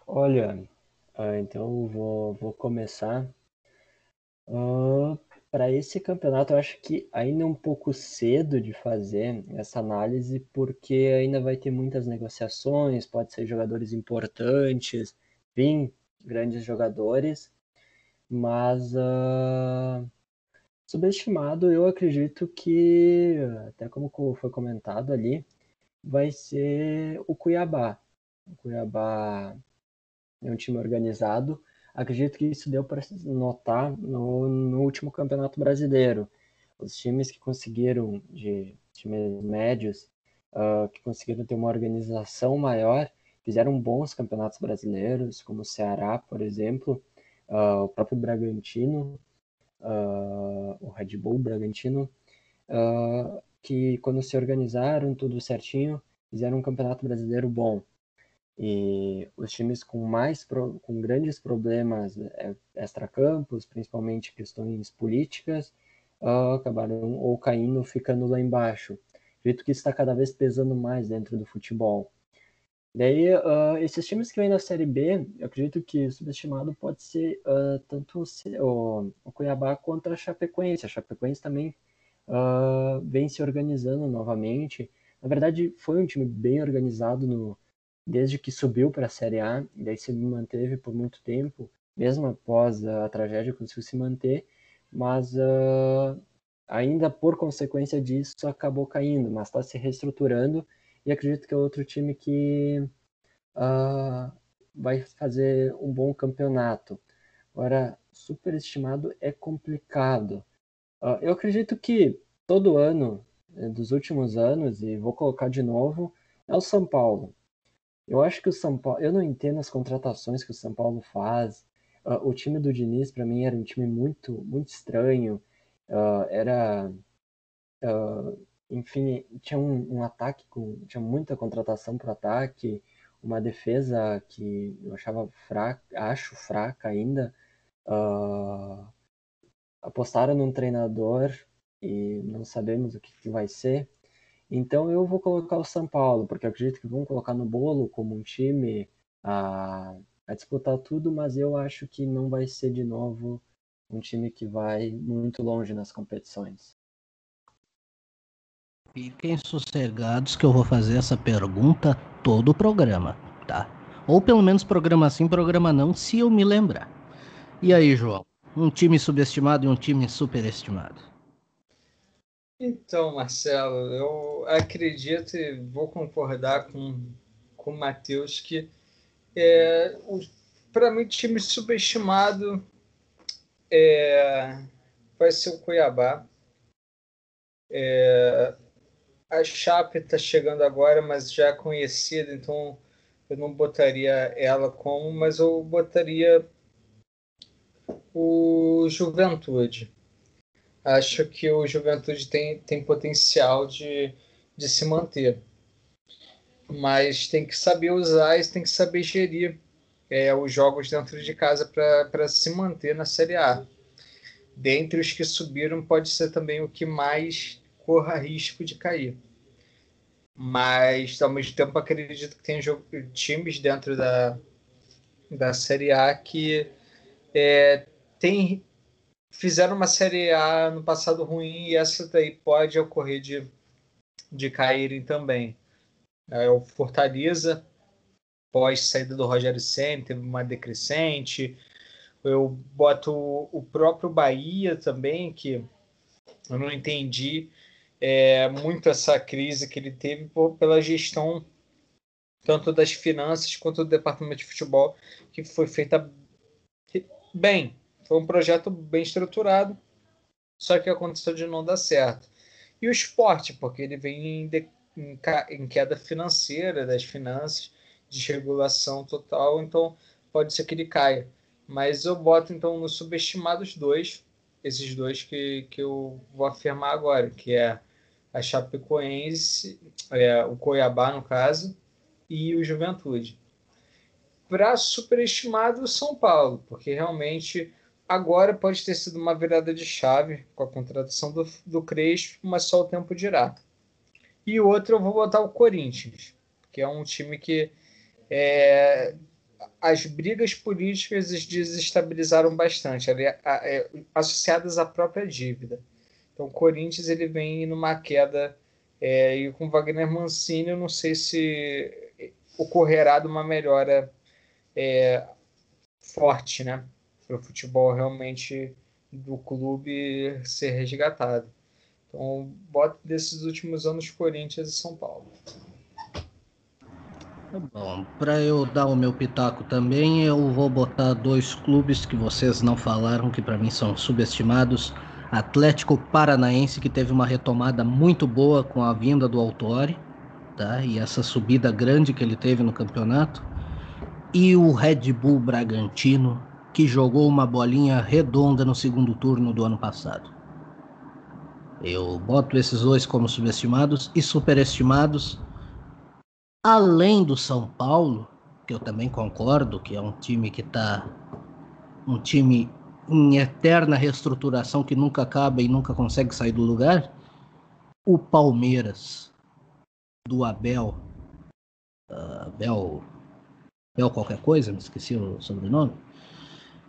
C: Olha, uh, então eu vou, vou começar. Uh, para esse campeonato, eu acho que ainda é um pouco cedo de fazer essa análise, porque ainda vai ter muitas negociações, pode ser jogadores importantes, vir grandes jogadores, mas uh, subestimado, eu acredito que, até como foi comentado ali, vai ser o Cuiabá. O Cuiabá é um time organizado. Acredito que isso deu para notar no, no último Campeonato Brasileiro. Os times que conseguiram, de times médios, uh, que conseguiram ter uma organização maior, fizeram bons campeonatos brasileiros, como o Ceará, por exemplo, uh, o próprio Bragantino, uh, o Red Bull Bragantino, que quando se organizaram tudo certinho, fizeram um campeonato brasileiro bom. E os times com mais com grandes problemas é, extracampos, principalmente questões políticas, uh, acabaram ou caindo, ficando lá embaixo. Acredito que isso está cada vez pesando mais dentro do futebol. Daí, uh, esses times que vêm da Série B, eu acredito que subestimado pode ser uh, tanto o, o, Cuiabá quanto a Chapecoense. A Chapecoense também uh, vem se organizando novamente. Na verdade, foi um time bem organizado no, desde que subiu para a Série A, e daí se manteve por muito tempo, mesmo após a, tragédia, conseguiu se manter, mas ainda por consequência disso acabou caindo, mas está se reestruturando e acredito que é outro time que uh, vai fazer um bom campeonato. Agora, superestimado é complicado. Uh, eu acredito que todo ano, eh, dos últimos anos, e vou colocar de novo, é o São Paulo. Eu acho que o São Paulo. Eu não entendo as contratações que o São Paulo faz. Uh, o time do Diniz, para mim, era um time muito, muito estranho. Uh, era. Uh, enfim, tinha um, um ataque com. Tinha muita contratação para ataque, uma defesa que eu achava fraca, acho fraca ainda. Apostaram num treinador e não sabemos o que, que vai ser. Então eu vou colocar o São Paulo, porque acredito que vão colocar no bolo como um time a, a disputar tudo, mas eu acho que não vai ser de novo um time que vai muito longe nas competições.
A: Fiquem sossegados que eu vou fazer essa pergunta todo o programa, tá? Ou pelo menos programa sim, programa não, se eu me lembrar. E aí, João? Um time subestimado e um time superestimado?
B: Então, Marcelo, eu acredito e vou concordar com, com o Matheus que é, para mim, time subestimado é, vai ser o Cuiabá. É, a Chape está chegando agora, mas já é conhecida, então eu não botaria ela como, mas eu botaria o Juventude. Acho que o Juventude tem, tem potencial de, de se manter. Mas tem que saber usar e tem que saber gerir é, os jogos dentro de casa para se manter na Série A. Dentre os que subiram, pode ser também o que mais corra risco de cair. Mas, ao mesmo tempo, acredito que tem times dentro da, da Série A que é, tem, fizeram uma Série A no passado ruim e essa daí pode ocorrer de, de caírem também. É, o Fortaleza, pós saída do Rogério Senna, teve uma decrescente. Eu boto o próprio Bahia também, que eu não entendi é, muito essa crise que ele teve por, pela gestão tanto das finanças quanto do departamento de futebol, que foi feita bem. Foi um projeto bem estruturado, só que aconteceu de não dar certo. E o esporte, porque ele vem em, de, em, em queda financeira das finanças, desregulação total, então pode ser que ele caia. Mas eu boto então no subestimados dois, esses dois que, que eu vou afirmar agora, que é a Chapecoense, é, o Cuiabá, no caso, e o Juventude. Para superestimado o São Paulo, porque realmente agora pode ter sido uma virada de chave com a contratação do, do Crespo, mas só o tempo dirá. E outro eu vou botar o Corinthians, que é um time que é, as brigas políticas desestabilizaram bastante, é, associadas à própria dívida. Então, o Corinthians ele vem numa queda é, e com Wagner Mancini eu não sei se ocorrerá de uma melhora é, forte, né? Para o futebol realmente do clube ser resgatado. Então, bota desses últimos anos Corinthians e São Paulo.
A: Tá bom, para eu dar o meu pitaco também, eu vou botar dois clubes que vocês não falaram, que para mim são subestimados Atlético Paranaense que teve uma retomada muito boa com a vinda do Autori, tá? E essa subida grande que ele teve no campeonato. E o Red Bull Bragantino que jogou uma bolinha redonda no segundo turno do ano passado. Eu boto esses dois como subestimados e superestimados. Além do São Paulo, que eu também concordo que é um time que está um time em eterna reestruturação que nunca acaba e nunca consegue sair do lugar, o Palmeiras do Abel uh, Bel, Bel qualquer coisa, me esqueci o sobrenome,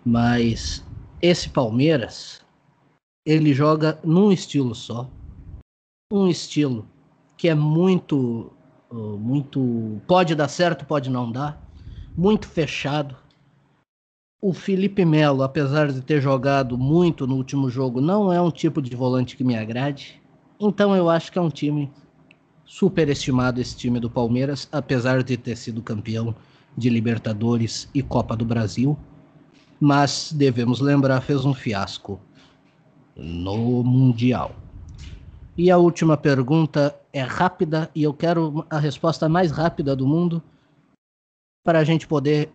A: mas esse Palmeiras, ele joga num estilo só, um estilo que é muito, uh, muito, pode dar certo, pode não dar, muito fechado. O Felipe Melo, apesar de ter jogado muito no último jogo, não é um tipo de volante que me agrade. Então eu acho que é um time superestimado esse time do Palmeiras, apesar de ter sido campeão de Libertadores e Copa do Brasil. Mas devemos lembrar, fez um fiasco no Mundial. E a última pergunta é rápida e eu quero a resposta mais rápida do mundo para a gente poder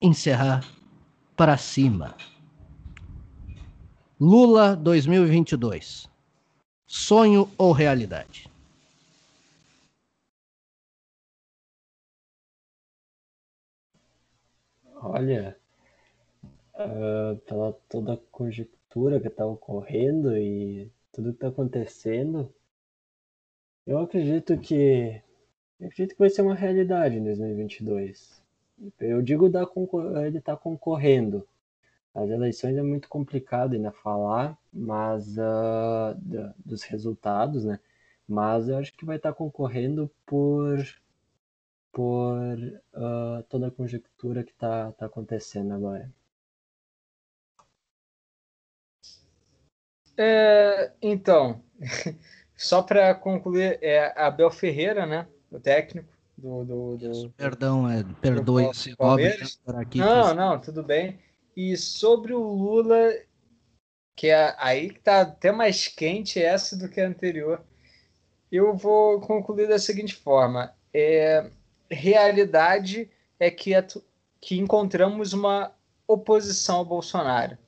A: encerrar para cima. Lula 2022. Sonho ou realidade?
C: Olha, pela toda a conjectura que está ocorrendo e tudo que está acontecendo, eu acredito que eu acredito que vai ser uma realidade em 2022. Eu digo da ele está concorrendo. As eleições é muito complicado ainda falar, mas uh, dos resultados, né? Mas eu acho que vai estar tá concorrendo por por uh, toda a conjectura que está tá acontecendo agora.
B: É, então, <laughs> só para concluir, é Abel Ferreira, né? O técnico do. do, do
A: Perdão, é, perdoe esse
B: Palmeiras. Aqui, não, não, tudo bem. E sobre o Lula, que é aí que tá até mais quente essa do que a anterior, eu vou concluir da seguinte forma: é, realidade é que, que encontramos uma oposição ao Bolsonaro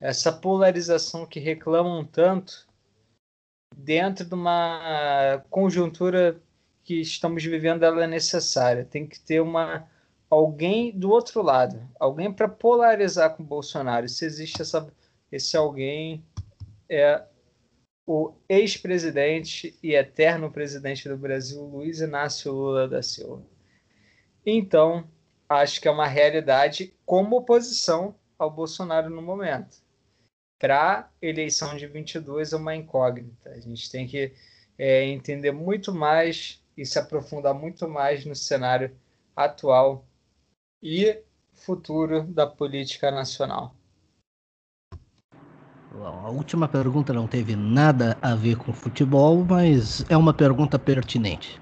B: essa polarização que reclamam tanto dentro de uma conjuntura que estamos vivendo ela é necessária. Tem que ter uma alguém do outro lado alguém para polarizar com o Bolsonaro se existe essa esse alguém é o ex-presidente e eterno presidente do Brasil Luiz Inácio Lula da Silva. Então acho que é uma realidade como oposição ao Bolsonaro no momento para eleição de 22 é uma incógnita. A gente tem que é, entender muito mais e se aprofundar muito mais no cenário atual e futuro da política nacional.
A: A última pergunta não teve nada a ver com futebol, mas é uma pergunta pertinente.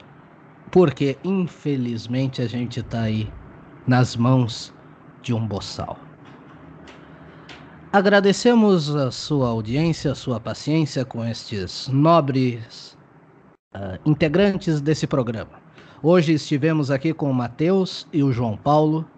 A: Porque, infelizmente, a gente está aí nas mãos de um boçal. Agradecemos a sua audiência, a sua paciência com estes nobres uh, integrantes desse programa. Hoje estivemos aqui com o Matheus e o João Paulo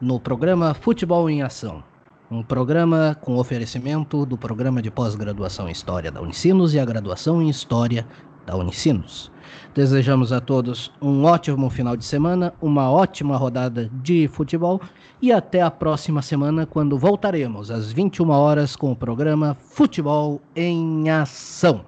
A: no programa Futebol em Ação, um programa com oferecimento do programa de pós-graduação em História da Unicinos e a graduação em História da Unicinos. Desejamos a todos um ótimo final de semana, uma ótima rodada de futebol e até a próxima semana, quando voltaremos às 21 horas com o programa Futebol em Ação.